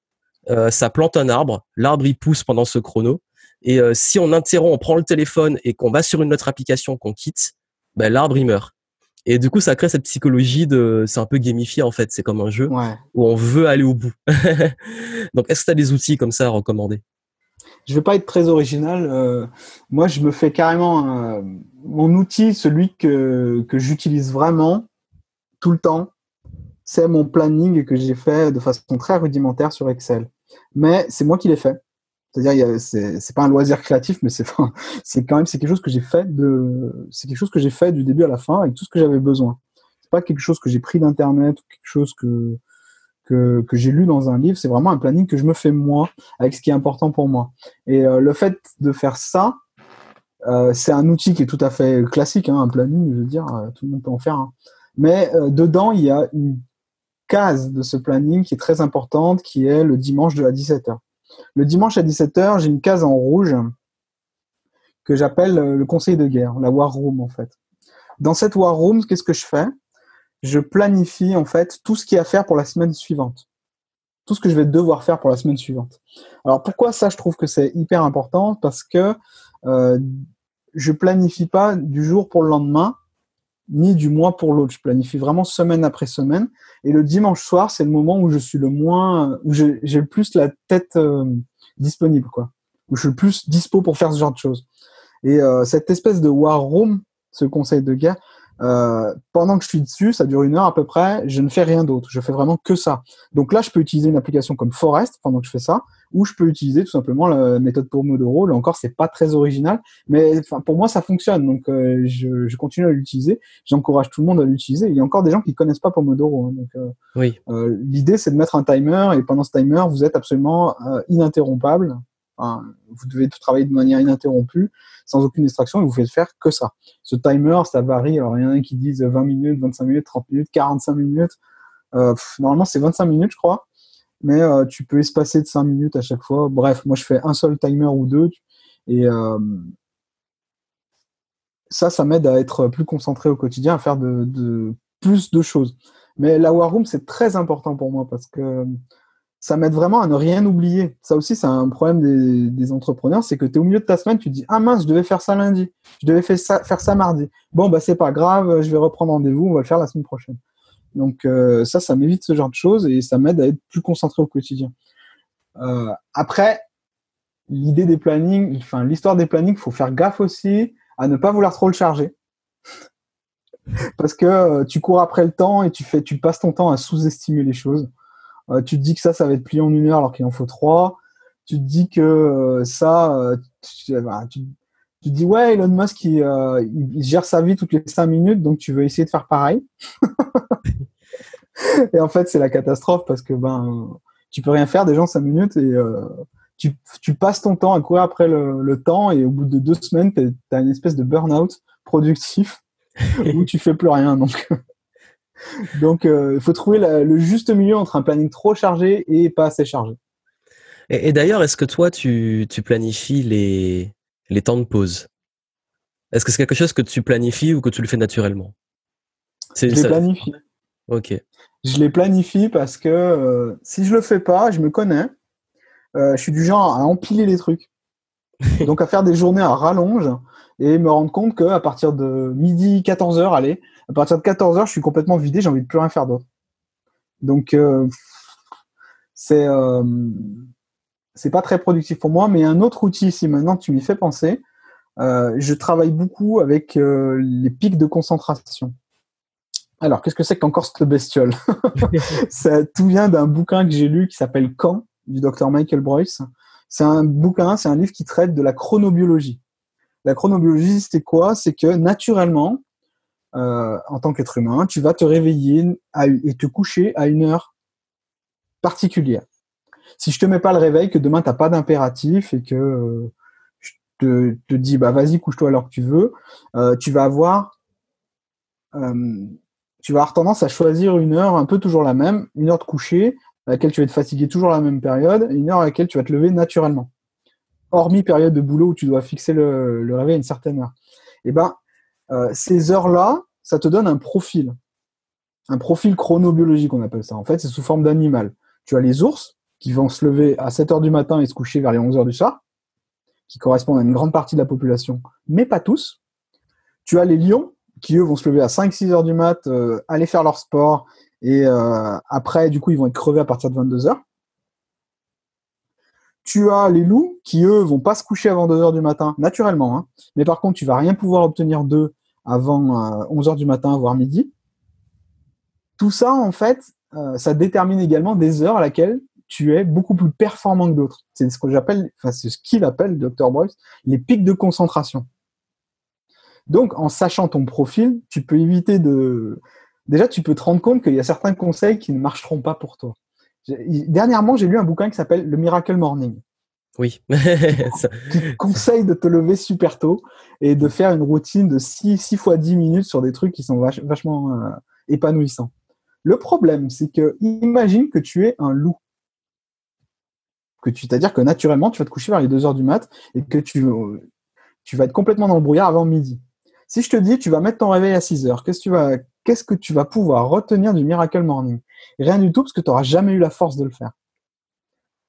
euh, ça plante un arbre, l'arbre il pousse pendant ce chrono, et euh, si on interrompt, on prend le téléphone et qu'on va sur une autre application qu'on quitte, ben, l'arbre il meurt. Et du coup, ça crée cette psychologie de, c'est un peu gamifié en fait, c'est comme un jeu où on veut aller au bout. Donc, est-ce que tu as des outils comme ça à recommander? Je vais pas être très original. Euh, moi, je me fais carrément mon outil, celui que que j'utilise vraiment tout le temps, c'est mon planning que j'ai fait de façon très rudimentaire sur Excel. Mais c'est moi qui l'ai fait. C'est-à-dire, c'est pas un loisir créatif, mais c'est quand même c'est quelque chose que j'ai fait de c'est quelque chose que j'ai fait du début à la fin avec tout ce que j'avais besoin. C'est pas quelque chose que j'ai pris d'internet ou quelque chose que que, que j'ai lu dans un livre. C'est vraiment un planning que je me fais moi avec ce qui est important pour moi. Et euh, le fait de faire ça, euh, c'est un outil qui est tout à fait classique, hein, un planning. Je veux dire, euh, tout le monde peut en faire. Hein. Mais dedans, il y a une case de ce planning qui est très importante, qui est le dimanche de à 17h. Le dimanche à 17h, j'ai une case en rouge que j'appelle euh, le conseil de guerre, la war room en fait. Dans cette war room, qu'est-ce que je fais? Je planifie en fait tout ce qui y a à faire pour la semaine suivante. Tout ce que je vais devoir faire pour la semaine suivante. Alors pourquoi ça je trouve que c'est hyper important? Parce que euh, je planifie pas du jour pour le lendemain, ni du mois pour l'autre. Je planifie vraiment semaine après semaine. Et le dimanche soir, c'est le moment où je suis le moins, où j'ai le plus la tête euh, disponible, quoi. Où je suis le plus dispo pour faire ce genre de choses. Et euh, cette espèce de war room, ce conseil de guerre, euh, pendant que je suis dessus, ça dure une heure à peu près, je ne fais rien d'autre. Je fais vraiment que ça. Donc là, je peux utiliser une application comme Forest pendant que je fais ça, ou je peux utiliser tout simplement la méthode Pomodoro. Là encore, c'est pas très original, mais pour moi, ça fonctionne. Donc euh, je, je, continue à l'utiliser. J'encourage tout le monde à l'utiliser. Il y a encore des gens qui connaissent pas Pomodoro. Hein, donc euh, oui. L'idée, c'est de mettre un timer, et pendant ce timer, vous êtes absolument ininterrompable. Vous devez travailler de manière ininterrompue sans aucune distraction et vous faites faire que ça. Ce timer, ça varie. Alors, il y en a qui disent 20 minutes, 25 minutes, 30 minutes, 45 minutes. Euh, normalement, c'est 25 minutes, je crois. Mais euh, tu peux espacer de 5 minutes à chaque fois. Bref, moi, je fais un seul timer ou deux. Et euh, ça, ça m'aide à être plus concentré au quotidien, à faire de plus de choses. Mais la War Room, c'est très important pour moi parce que ça m'aide vraiment à ne rien oublier. Ça aussi, c'est un problème des, entrepreneurs, c'est que tu es au milieu de ta semaine, tu te dis ah mince, je devais faire ça lundi, je devais faire ça, mardi. Bon bah c'est pas grave, je vais reprendre rendez-vous, on va le faire la semaine prochaine. Donc euh, ça, ça m'évite ce genre de choses et ça m'aide à être plus concentré au quotidien. Euh, après, l'idée des plannings, enfin l'histoire des plannings, faut faire gaffe aussi à ne pas vouloir trop le charger. Parce que euh, tu cours après le temps et tu passes ton temps à sous-estimer les choses. Euh, tu te dis que ça, ça va être plié en une heure alors qu'il en faut trois. tu te dis que ça, tu, tu, te dis ouais, Elon Musk, il, gère sa vie toutes les cinq minutes, donc tu veux essayer de faire pareil. et en fait, c'est la catastrophe parce que ben, tu peux rien faire des gens cinq minutes et tu, passes ton temps à courir après le, le temps et au bout de deux semaines, tu as une espèce de burn-out productif où tu fais plus rien. Donc, donc euh, il faut trouver le juste milieu entre un planning trop chargé et pas assez chargé. Et, d'ailleurs, est-ce que toi, tu, tu planifies les, les temps de pause? Est-ce que c'est quelque chose que tu planifies ou que tu le fais naturellement? Je les planifie. Ok. Je les planifie parce que euh, si je le fais pas, je me connais. Euh, je suis du genre à empiler les trucs. Donc à faire des journées à rallonge et me rendre compte qu'à partir de midi, 14h, allez, à partir de 14h, je suis complètement vidé, j'ai envie de plus rien faire d'autre. Donc euh, c'est euh, c'est pas très productif pour moi, mais un autre outil, si maintenant tu m'y fais penser, euh, je travaille beaucoup avec les pics de concentration. Alors, qu'est-ce que c'est qu'encore cette bestiole? Ça tout vient d'un bouquin que j'ai lu qui s'appelle Quand du docteur Michael Boyce. C'est un bouquin, c'est un livre qui traite de la chronobiologie. La chronobiologie, c'était quoi? C'est que naturellement, euh, en tant qu'être humain, tu vas te réveiller et te coucher à une heure particulière. Si je te mets pas le réveil, que demain t'as pas d'impératif et que euh, je te, te, dis bah vas-y couche-toi alors que tu veux, euh, tu vas avoir tu vas avoir tendance à choisir une heure un peu toujours la même, une heure de coucher à laquelle tu vas être fatigué toujours la même période, et une heure à laquelle tu vas te lever naturellement. Hormis période de boulot où tu dois fixer le, le réveil à une certaine heure. Et eh ben, euh, ces heures-là, ça te donne un profil. Un profil chronobiologique, on appelle ça. En fait, c'est sous forme d'animal. Tu as les ours qui vont se lever à 7 heures du matin et se coucher vers les 11 heures du soir, qui correspondent à une grande partie de la population, mais pas tous. Tu as les lions qui, eux, vont se lever à 5-6 heures du mat, euh, aller faire leur sport et euh, après, du coup, ils vont être crevés à partir de 22 heures. Tu as les loups qui, eux, vont pas se coucher avant 2 heures du matin, naturellement. Hein. Mais par contre, tu vas rien pouvoir obtenir d'eux avant 11 euh, heures du matin, voire midi. Tout ça, en fait, euh, ça détermine également des heures à laquelle tu es beaucoup plus performant que d'autres. C'est ce que j'appelle, enfin, c'est ce qu'il appelle, Dr. Boyce, les pics de concentration. Donc, en sachant ton profil, tu peux éviter de, déjà, tu peux te rendre compte qu'il y a certains conseils qui ne marcheront pas pour toi. Dernièrement, j'ai lu un bouquin qui s'appelle Le Miracle Morning. Oui. qui conseille de te lever super tôt et de faire une routine de 6, 6 fois 10 minutes sur des trucs qui sont vachement euh, épanouissants. Le problème, c'est que imagine que tu es un loup. Que tu, c'est-à-dire que naturellement, tu vas te coucher vers les 2 heures du mat et que tu, tu vas être complètement dans le brouillard avant midi. Si je te dis, tu vas mettre ton réveil à 6 heures, qu'est-ce que tu vas, qu'est-ce que tu vas pouvoir retenir du Miracle Morning? Rien du tout, parce que tu n'auras jamais eu la force de le faire.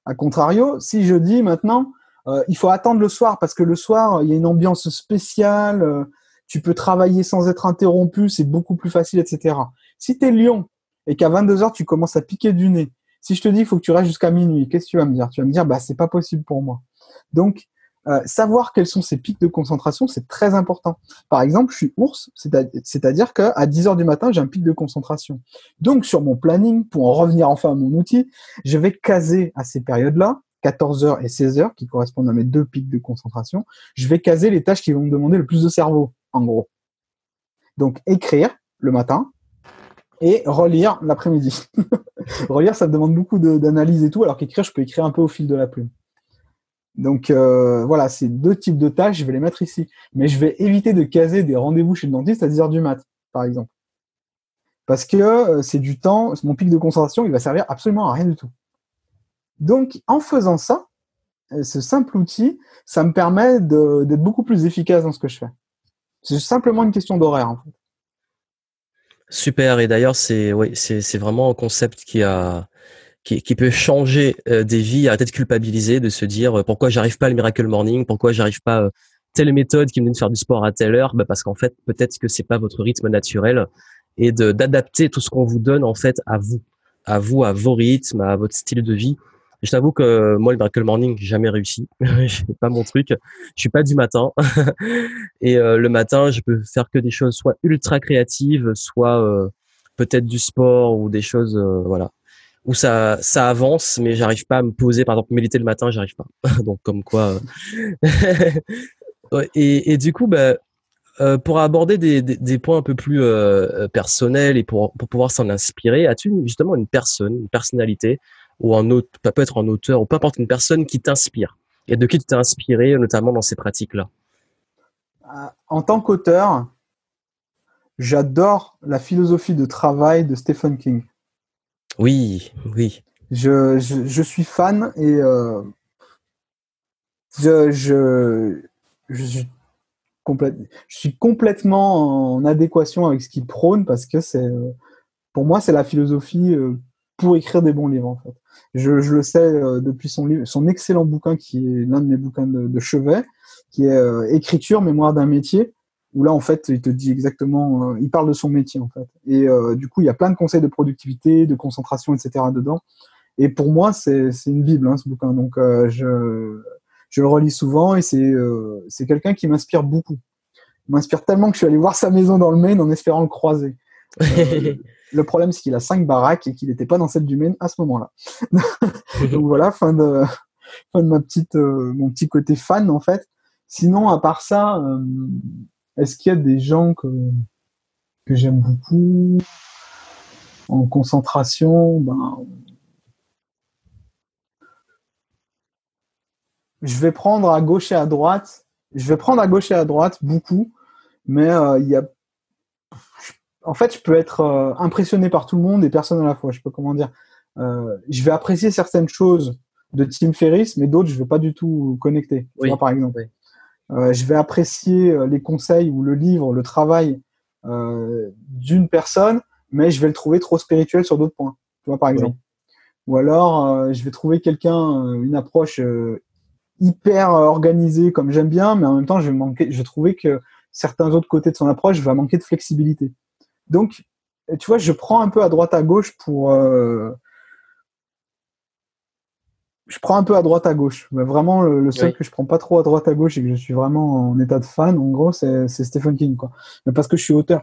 A contrario, si je dis maintenant, euh, il faut attendre le soir, parce que le soir, il y a une ambiance spéciale, euh, tu peux travailler sans être interrompu, c'est beaucoup plus facile, etc. Si tu es lion et qu'à 22h, tu commences à piquer du nez, si je te dis il faut que tu restes jusqu'à minuit, qu'est-ce que tu vas me dire? Tu vas me dire, bah, c'est pas possible pour moi. Donc, euh, savoir quels sont ces pics de concentration, c'est très important. Par exemple, je suis ours, c'est-à-dire qu'à 10 heures du matin, j'ai un pic de concentration. Donc, sur mon planning, pour en revenir enfin à mon outil, je vais caser à ces périodes-là, 14 heures et 16 heures, qui correspondent à mes deux pics de concentration, je vais caser les tâches qui vont me demander le plus de cerveau, en gros. Donc, écrire le matin, et relire l'après-midi. relire, ça demande beaucoup d'analyse et tout, alors qu'écrire, je peux écrire un peu au fil de la plume. Donc euh, voilà, c'est deux types de tâches, je vais les mettre ici. Mais je vais éviter de caser des rendez-vous chez le dentiste à 10 heures du mat, par exemple. Parce que euh, c'est du temps, mon pic de concentration, il va servir absolument à rien du tout. Donc en faisant ça, euh, ce simple outil, ça me permet d'être beaucoup plus efficace dans ce que je fais. C'est simplement une question d'horaire en fait. Super, et d'ailleurs c'est vraiment un concept qui a qui, qui peut changer euh, des vies, arrêter de culpabiliser, de se dire euh, pourquoi j'arrive pas le miracle morning, pourquoi j'arrive pas euh, telle méthode qui me dit de faire du sport à telle heure, bah parce qu'en fait peut-être que c'est pas votre rythme naturel et d'adapter tout ce qu'on vous donne en fait à vous, à vous, à vos rythmes, à votre style de vie. Je t'avoue que moi le miracle morning j'ai jamais réussi, c'est pas mon truc. Je suis pas du matin et le matin je peux faire que des choses soit ultra créatives, soit peut-être du sport ou des choses voilà où ça, ça avance, mais j'arrive pas à me poser. Par exemple, méditer le matin, j'arrive pas. Donc, comme quoi. et, et, du coup, bah, euh, pour aborder des, des, des, points un peu plus euh, personnels et pour, pour pouvoir s'en inspirer, as-tu justement une personne, une personnalité, ou un autre, peut être un auteur, ou peu importe, une personne qui t'inspire et de qui tu t'es inspiré, notamment dans ces pratiques-là? En tant qu'auteur, j'adore la philosophie de travail de Stephen King. Oui, oui. Je, je, suis fan et euh, je, je, suis complètement en adéquation avec ce qu'il prône parce que c'est, pour moi, c'est la philosophie euh, pour écrire des bons livres en fait. Je, le sais euh, depuis son son excellent bouquin qui est l'un de mes bouquins de, chevet, qui est euh, Écriture, mémoire d'un métier où là en fait il te dit exactement, euh, il parle de son métier en fait. Et euh, du coup il y a plein de conseils de productivité, de concentration, etc. dedans. Et pour moi c'est une bible hein, ce bouquin. Donc euh, je je le relis souvent et c'est c'est quelqu'un qui m'inspire beaucoup. Il m'inspire tellement que je suis allé voir sa maison dans le Maine en espérant le croiser. le problème c'est qu'il a cinq baraques et qu'il n'était pas dans celle du Maine à ce moment-là. Donc voilà fin de fin de ma petite mon petit côté fan en fait. Sinon à part ça est-ce qu'il y a des gens que, que j'aime beaucoup en concentration? Ben, Je vais prendre à gauche et à droite. Je vais prendre à gauche et à droite beaucoup, mais euh, il y a. En fait, je peux être euh, impressionné par tout le monde et personne à la fois. Je peux comment dire. Euh, je vais apprécier certaines choses de Tim Ferriss, mais d'autres je vais pas du tout connecter. Oui. par exemple. Je vais apprécier euh, les conseils ou le livre, le travail euh, d'une personne, mais je vais le trouver trop spirituel sur d'autres points. Tu vois, par exemple. Ou alors, je vais trouver quelqu'un, une approche hyper organisée comme j'aime bien, mais en même temps, je vais manquer, je vais trouver que certains autres côtés de son approche va manquer de flexibilité. Donc, tu vois, je prends un peu à droite à gauche pour euh, je prends un peu à droite à gauche. Mais vraiment, le, seul que je prends pas trop à droite à gauche et que je suis vraiment en état de fan, en gros, c'est Stephen King, quoi. Mais parce que je suis auteur.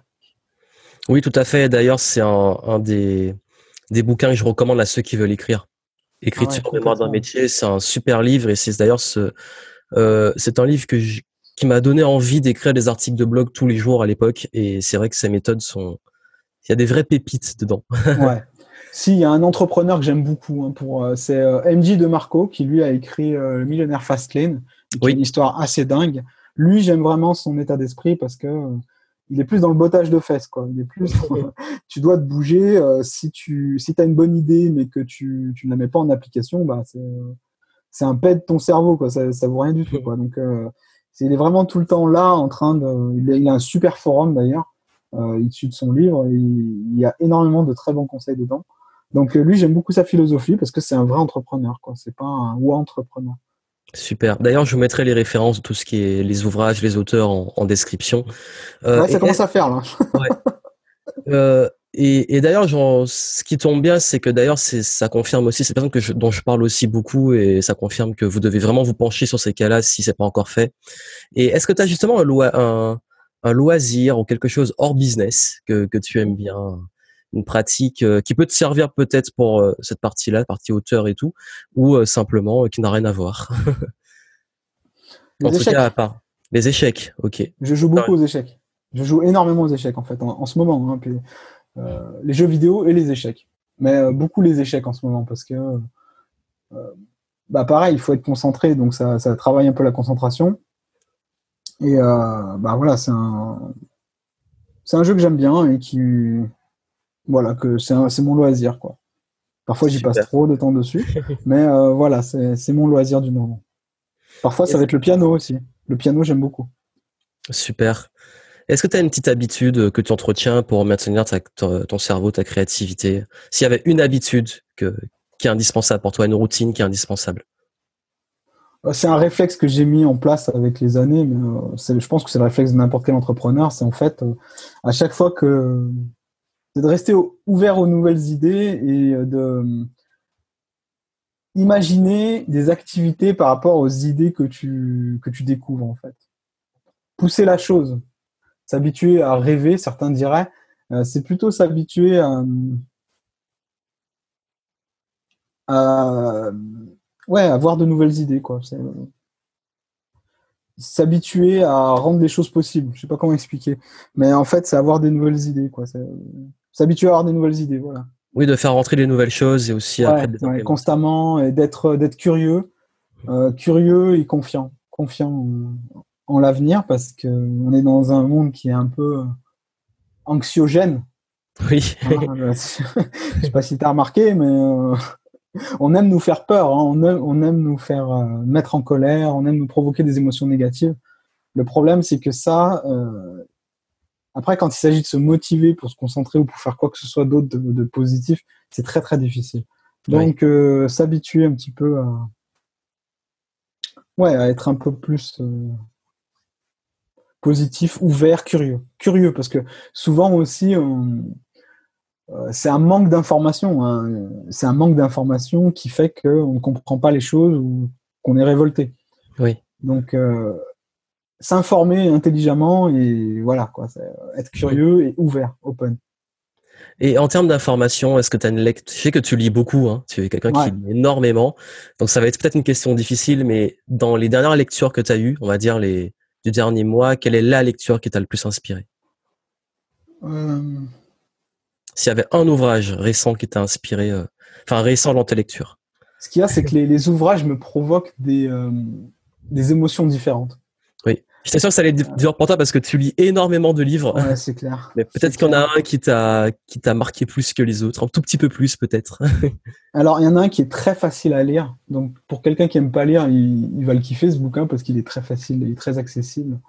Oui, tout à fait. D'ailleurs, c'est un, un, des, des bouquins que je recommande à ceux qui veulent écrire. Écriture ah mémoire d'un métier, c'est un super livre et c'est d'ailleurs ce, euh, c'est un livre que qui m'a donné envie d'écrire des articles de blog tous les jours à l'époque et c'est vrai que ces méthodes sont, il y a des vraies pépites dedans. ouais. Si, il y a un entrepreneur que j'aime beaucoup. Hein, pour, euh, c'est euh, MJ de Marco qui lui a écrit euh, Le Millionnaire Fastlane, oui. une histoire assez dingue. Lui, j'aime vraiment son état d'esprit parce que il est plus dans le bottage de fesses, quoi. Il est plus, tu dois te bouger. si tu, si as une bonne idée mais que tu, tu ne la mets pas en application, bah c'est, c'est un pet de ton cerveau, quoi. Ça, ça vaut rien du tout, quoi. Donc, il est vraiment tout le temps là, en train de. Il a, un super forum d'ailleurs, euh, issu de son livre. il y a énormément de très bons conseils dedans. Donc euh, lui, j'aime beaucoup sa philosophie parce que c'est un vrai entrepreneur, quoi. C'est pas un ou entrepreneur. Super. D'ailleurs, je vous mettrai les références de tout ce qui est les ouvrages, les auteurs en, en description. Euh, ouais, ça commence à faire là. ouais. euh, et, et d'ailleurs, ce qui tombe bien, c'est que d'ailleurs, ça confirme aussi, c'est personne que je, dont je parle aussi beaucoup, et ça confirme que vous devez vraiment vous pencher sur ces cas-là si c'est pas encore fait. Et est-ce que tu as justement un, loi, un, un, loisir ou quelque chose hors business que, que tu aimes bien? Une pratique euh, qui peut te servir peut-être pour euh, cette partie-là, partie auteur et tout, ou euh, simplement qui n'a rien à voir. Les en échecs. tout cas, à part les échecs, ok. Je joue beaucoup aux échecs. Je joue énormément aux échecs en fait en, ce moment. Hein, puis, euh, les jeux vidéo et les échecs, mais euh, beaucoup les échecs en ce moment parce que euh, bah pareil, il faut être concentré, donc ça, ça travaille un peu la concentration. Et bah voilà, c'est un c'est un jeu que j'aime bien et qui voilà, que c'est mon loisir, quoi. Parfois, j'y passe trop de temps dessus, mais euh, voilà, c'est mon loisir du moment. Parfois, ça va être le piano aussi. Le piano, j'aime beaucoup. Super. Est-ce que tu as une petite habitude que tu entretiens pour maintenir ta, ton cerveau, ta créativité? S'il y avait une habitude que, qui est indispensable pour toi, une routine qui est indispensable? Euh, c'est un réflexe que j'ai mis en place avec les années, mais euh, je pense que c'est le réflexe de n'importe quel entrepreneur. C'est en fait, à chaque fois que, c'est de rester ouvert aux nouvelles idées et euh, de euh, imaginer des activités par rapport aux idées que tu, que tu découvres en fait. Pousser la chose, s'habituer à rêver, certains diraient, euh, c'est plutôt s'habituer à, ouais, avoir de nouvelles idées, quoi. S'habituer à rendre les choses possibles. Je sais pas comment expliquer. Mais en fait, c'est avoir des nouvelles idées, quoi. S'habituer à avoir des nouvelles idées, voilà. Oui, de faire rentrer des nouvelles choses et aussi après constamment et d'être d'être curieux, euh, curieux et confiant, confiant en, l'avenir parce que on est dans un monde qui est un peu anxiogène. Oui. Ah, je sais pas si tu as remarqué, mais euh, on aime nous faire peur, hein. on, aime, on, aime, nous faire euh, mettre en colère, on aime nous provoquer des émotions négatives. Le problème, c'est que ça, euh, après, quand il s'agit de se motiver pour se concentrer ou pour faire quoi que ce soit d'autre de, positif, c'est très très difficile. Donc, euh, s'habituer un petit peu à, ouais, à être un peu plus positif, ouvert, curieux. Curieux, parce que souvent aussi, on, euh, c'est un manque d'information. Hein. C'est un manque d'information qui fait qu'on ne comprend pas les choses ou qu'on est révolté. Oui. Donc, euh, s'informer intelligemment et voilà, quoi. Être curieux et ouvert, open. Et en termes d'information, est-ce que tu as une lecture Je sais que tu lis beaucoup, hein. tu es quelqu'un qui lit énormément. Donc ça va être peut-être une question difficile, mais dans les dernières lectures que tu as eues, on va dire les du dernier mois, quelle est la lecture qui t'a le plus inspiré euh, s'il y avait un ouvrage récent qui t'a inspiré, euh, enfin récent dans tes lectures. Ce qu'il y a, c'est que les, ouvrages me provoquent des, euh, des émotions différentes. J'étais sûr que ça allait être dur pour toi parce que tu lis énormément de livres. Ouais, c'est clair. Mais peut-être qu'il y en a un qui t'a qui t'a marqué plus que les autres, un tout petit peu plus peut-être. Alors il y en a un qui est très facile à lire. Donc pour quelqu'un qui aime pas lire, il, va le kiffer ce bouquin parce qu'il est très facile, il est très accessible.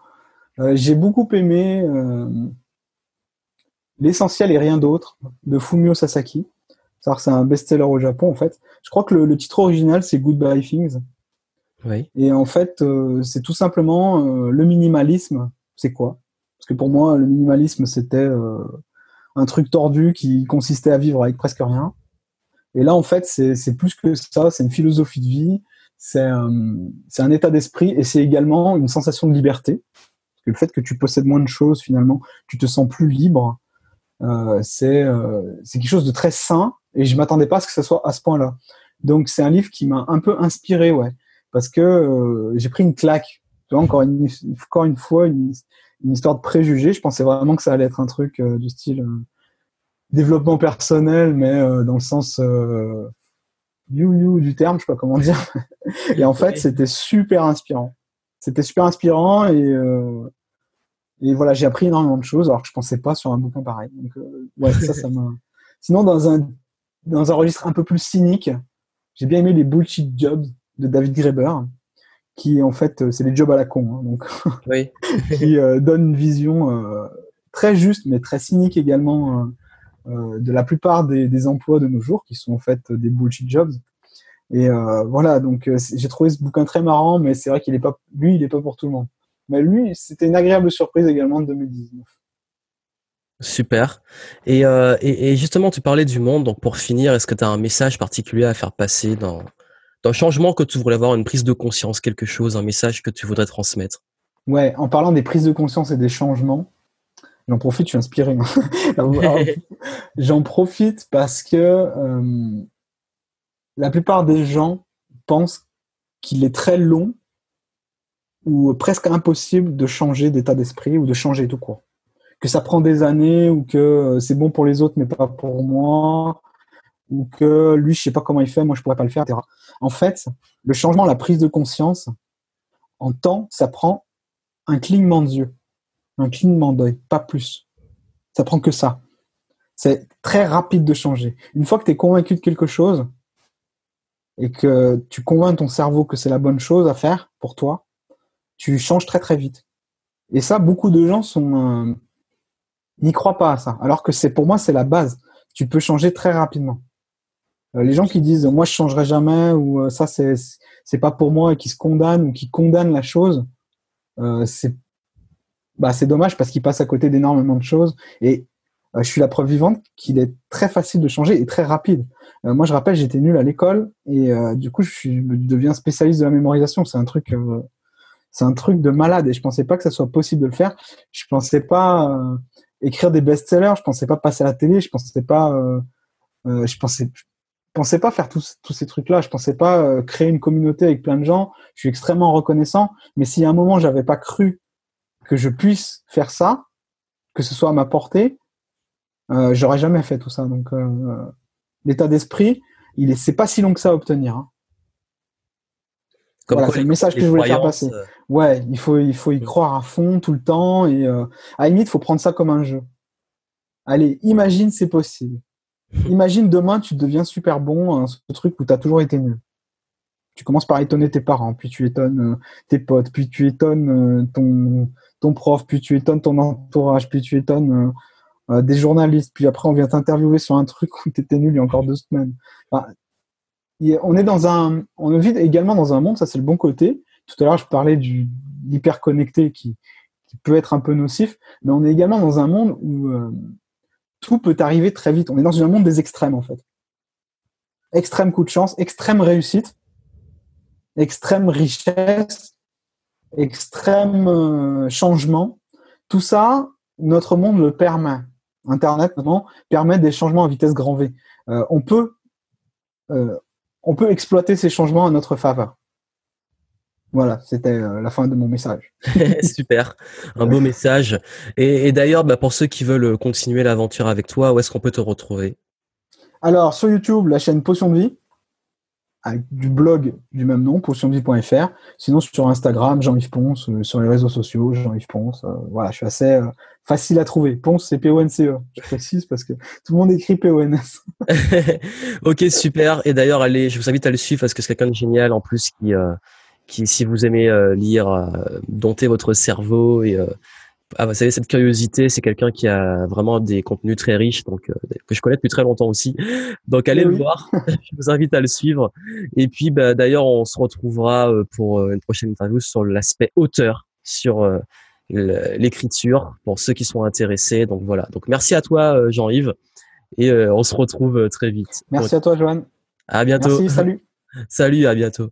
Euh, j'ai beaucoup aimé L'essentiel et rien d'autre de Fumio Sasaki. C'est un best-seller au Japon en fait. Je crois que le, titre original c'est Goodbye Things. Et en fait, euh, c'est tout simplement euh, le minimalisme. C'est quoi? Parce que pour moi, le minimalisme c'était euh, un truc tordu qui consistait à vivre avec presque rien. Et là, en fait, c'est plus que ça. C'est une philosophie de vie. C'est un état d'esprit et c'est également une sensation de liberté. Parce que le fait que tu possèdes moins de choses, finalement, tu te sens plus libre. C'est quelque chose de très sain et je m'attendais pas à ce que ce soit à ce point-là. Donc c'est un livre qui m'a un peu inspiré, ouais, parce que euh, j'ai pris une claque. Tu vois, encore une, encore une fois une, une, histoire de préjugés. Je pensais vraiment que ça allait être un truc du style développement personnel, mais dans le sens you you du terme, je sais pas comment dire. et en fait, c'était super inspirant. C'était super inspirant et et voilà, j'ai appris énormément de choses alors que je pensais pas sur un bouquin pareil. Donc, euh, ouais, ça, ça m'a. Sinon, dans un, dans un registre un peu plus cynique, j'ai bien aimé les bullshit jobs de David Graeber, qui en fait, euh, c'est les jobs à la con. Hein, donc, oui. qui euh, donne une vision très juste, mais très cynique également de la plupart des, des, emplois de nos jours, qui sont en fait des bullshit jobs. Et voilà, donc j'ai trouvé ce bouquin très marrant, mais c'est vrai qu'il est pas, lui, il est pas pour tout le monde. Mais lui, c'était une agréable surprise également en 2019. Super. Euh, et, justement, tu parlais du monde. Donc, pour finir, est-ce que tu as un message particulier à faire passer dans, le changement que tu voudrais avoir, une prise de conscience, quelque chose, un message que tu voudrais transmettre? Ouais, en parlant des prises de conscience et des changements, j'en profite, je suis inspiré. j'en profite parce que euh, la plupart des gens pensent qu'il est très long ou presque impossible de changer d'état d'esprit ou de changer tout court. Que ça prend des années ou que euh, c'est bon pour les autres mais pas pour moi ou que lui je sais pas comment il fait, moi je pourrais pas le faire, etc. En fait, le changement, la prise de conscience, en temps, ça prend un clignement d'yeux, un clignement d'œil, pas plus. Ça prend que ça. C'est très rapide de changer. Une fois que tu es convaincu de quelque chose et que tu convaincs ton cerveau que c'est la bonne chose à faire pour toi, tu changes très très vite. Et ça, beaucoup de gens sont euh, n'y croient pas à ça. Alors que c'est pour moi, c'est la base. Tu peux changer très rapidement. Euh, les gens qui disent moi je changerai jamais ou euh, ça c'est c'est pas pour moi et qui se condamnent ou qui condamnent la chose, c'est bah c'est dommage parce qu'ils passent à côté d'énormément de choses. Et je suis la preuve vivante qu'il est très facile de changer et très rapide. moi je rappelle j'étais nul à l'école et du coup je, suis, je deviens spécialiste de la mémorisation. C'est un truc c'est un truc de malade et je pensais pas que ça soit possible de le faire. Je pensais pas euh, écrire des best-sellers, je pensais pas passer à la télé, je pensais pas, euh, euh, je pensais, pensais pas faire tous, tous ces trucs-là. Je pensais pas euh, créer une communauté avec plein de gens. Je suis extrêmement reconnaissant. Mais si à un moment j'avais pas cru que je puisse faire ça, que ce soit à ma portée, euh, j'aurais jamais fait tout ça. Donc euh, l'état d'esprit, il est, c'est pas si long que ça à obtenir. Hein. voilà, c'est le message que je voulais faire passer. Euh, ouais, il faut, il faut y croire à fond tout le temps et euh, à la limite, faut prendre ça comme un jeu. Allez, imagine c'est possible. Imagine demain, tu deviens super bon à ce truc où tu as toujours été nul. Tu commences par étonner tes parents, puis tu étonnes euh, tes potes, puis tu étonnes ton, ton prof, puis tu étonnes ton entourage, puis tu étonnes des journalistes, puis après on vient t'interviewer sur un truc où tu étais nul il y a encore deux semaines. on est dans un, on vit également dans un monde, ça c'est le bon côté. Tout à l'heure je parlais du hyper connecté qui, qui, peut être un peu nocif, mais on est également dans un monde où euh, tout peut arriver très vite. On est dans un monde des extrêmes en fait. Extrême coup de chance, extrême réussite, extrême richesse, extrême euh, changement. Tout ça, notre monde le permet. Internet, notamment, permet des changements à vitesse grand V. Euh, on, peut, euh, on peut exploiter ces changements à notre faveur. Voilà, c'était euh, la fin de mon message. Super, un beau message. Et, d'ailleurs, bah, pour ceux qui veulent continuer l'aventure avec toi, où est-ce qu'on peut te retrouver? Alors, sur YouTube, la chaîne Potion de vie avec du blog du même nom, potionvie.fr. Sinon, sur Instagram, Jean-Yves Ponce, euh, sur les réseaux sociaux, Jean-Yves Ponce. Euh, voilà, je suis assez euh, facile à trouver. Ponce, c'est P-O-N-C-E. Je précise parce que tout le monde écrit P-O-N-S. ok, super. Et d'ailleurs, allez, je vous invite à le suivre parce que c'est quelqu'un de génial en plus qui, qui, si vous aimez lire, dompter votre cerveau et ah, vous savez, cette curiosité, c'est quelqu'un qui a vraiment des contenus très riches, donc euh, que je connais depuis très longtemps aussi. Donc allez le voir. je vous invite à le suivre. Et puis, bah, d'ailleurs, on se retrouvera euh, pour euh, une prochaine interview sur l'aspect auteur, sur l'écriture, pour ceux qui sont intéressés. Donc voilà. Donc merci à toi, Jean-Yves, et on se retrouve très vite. Merci à toi, Joanne. À bientôt. Merci. Salut. salut. À bientôt.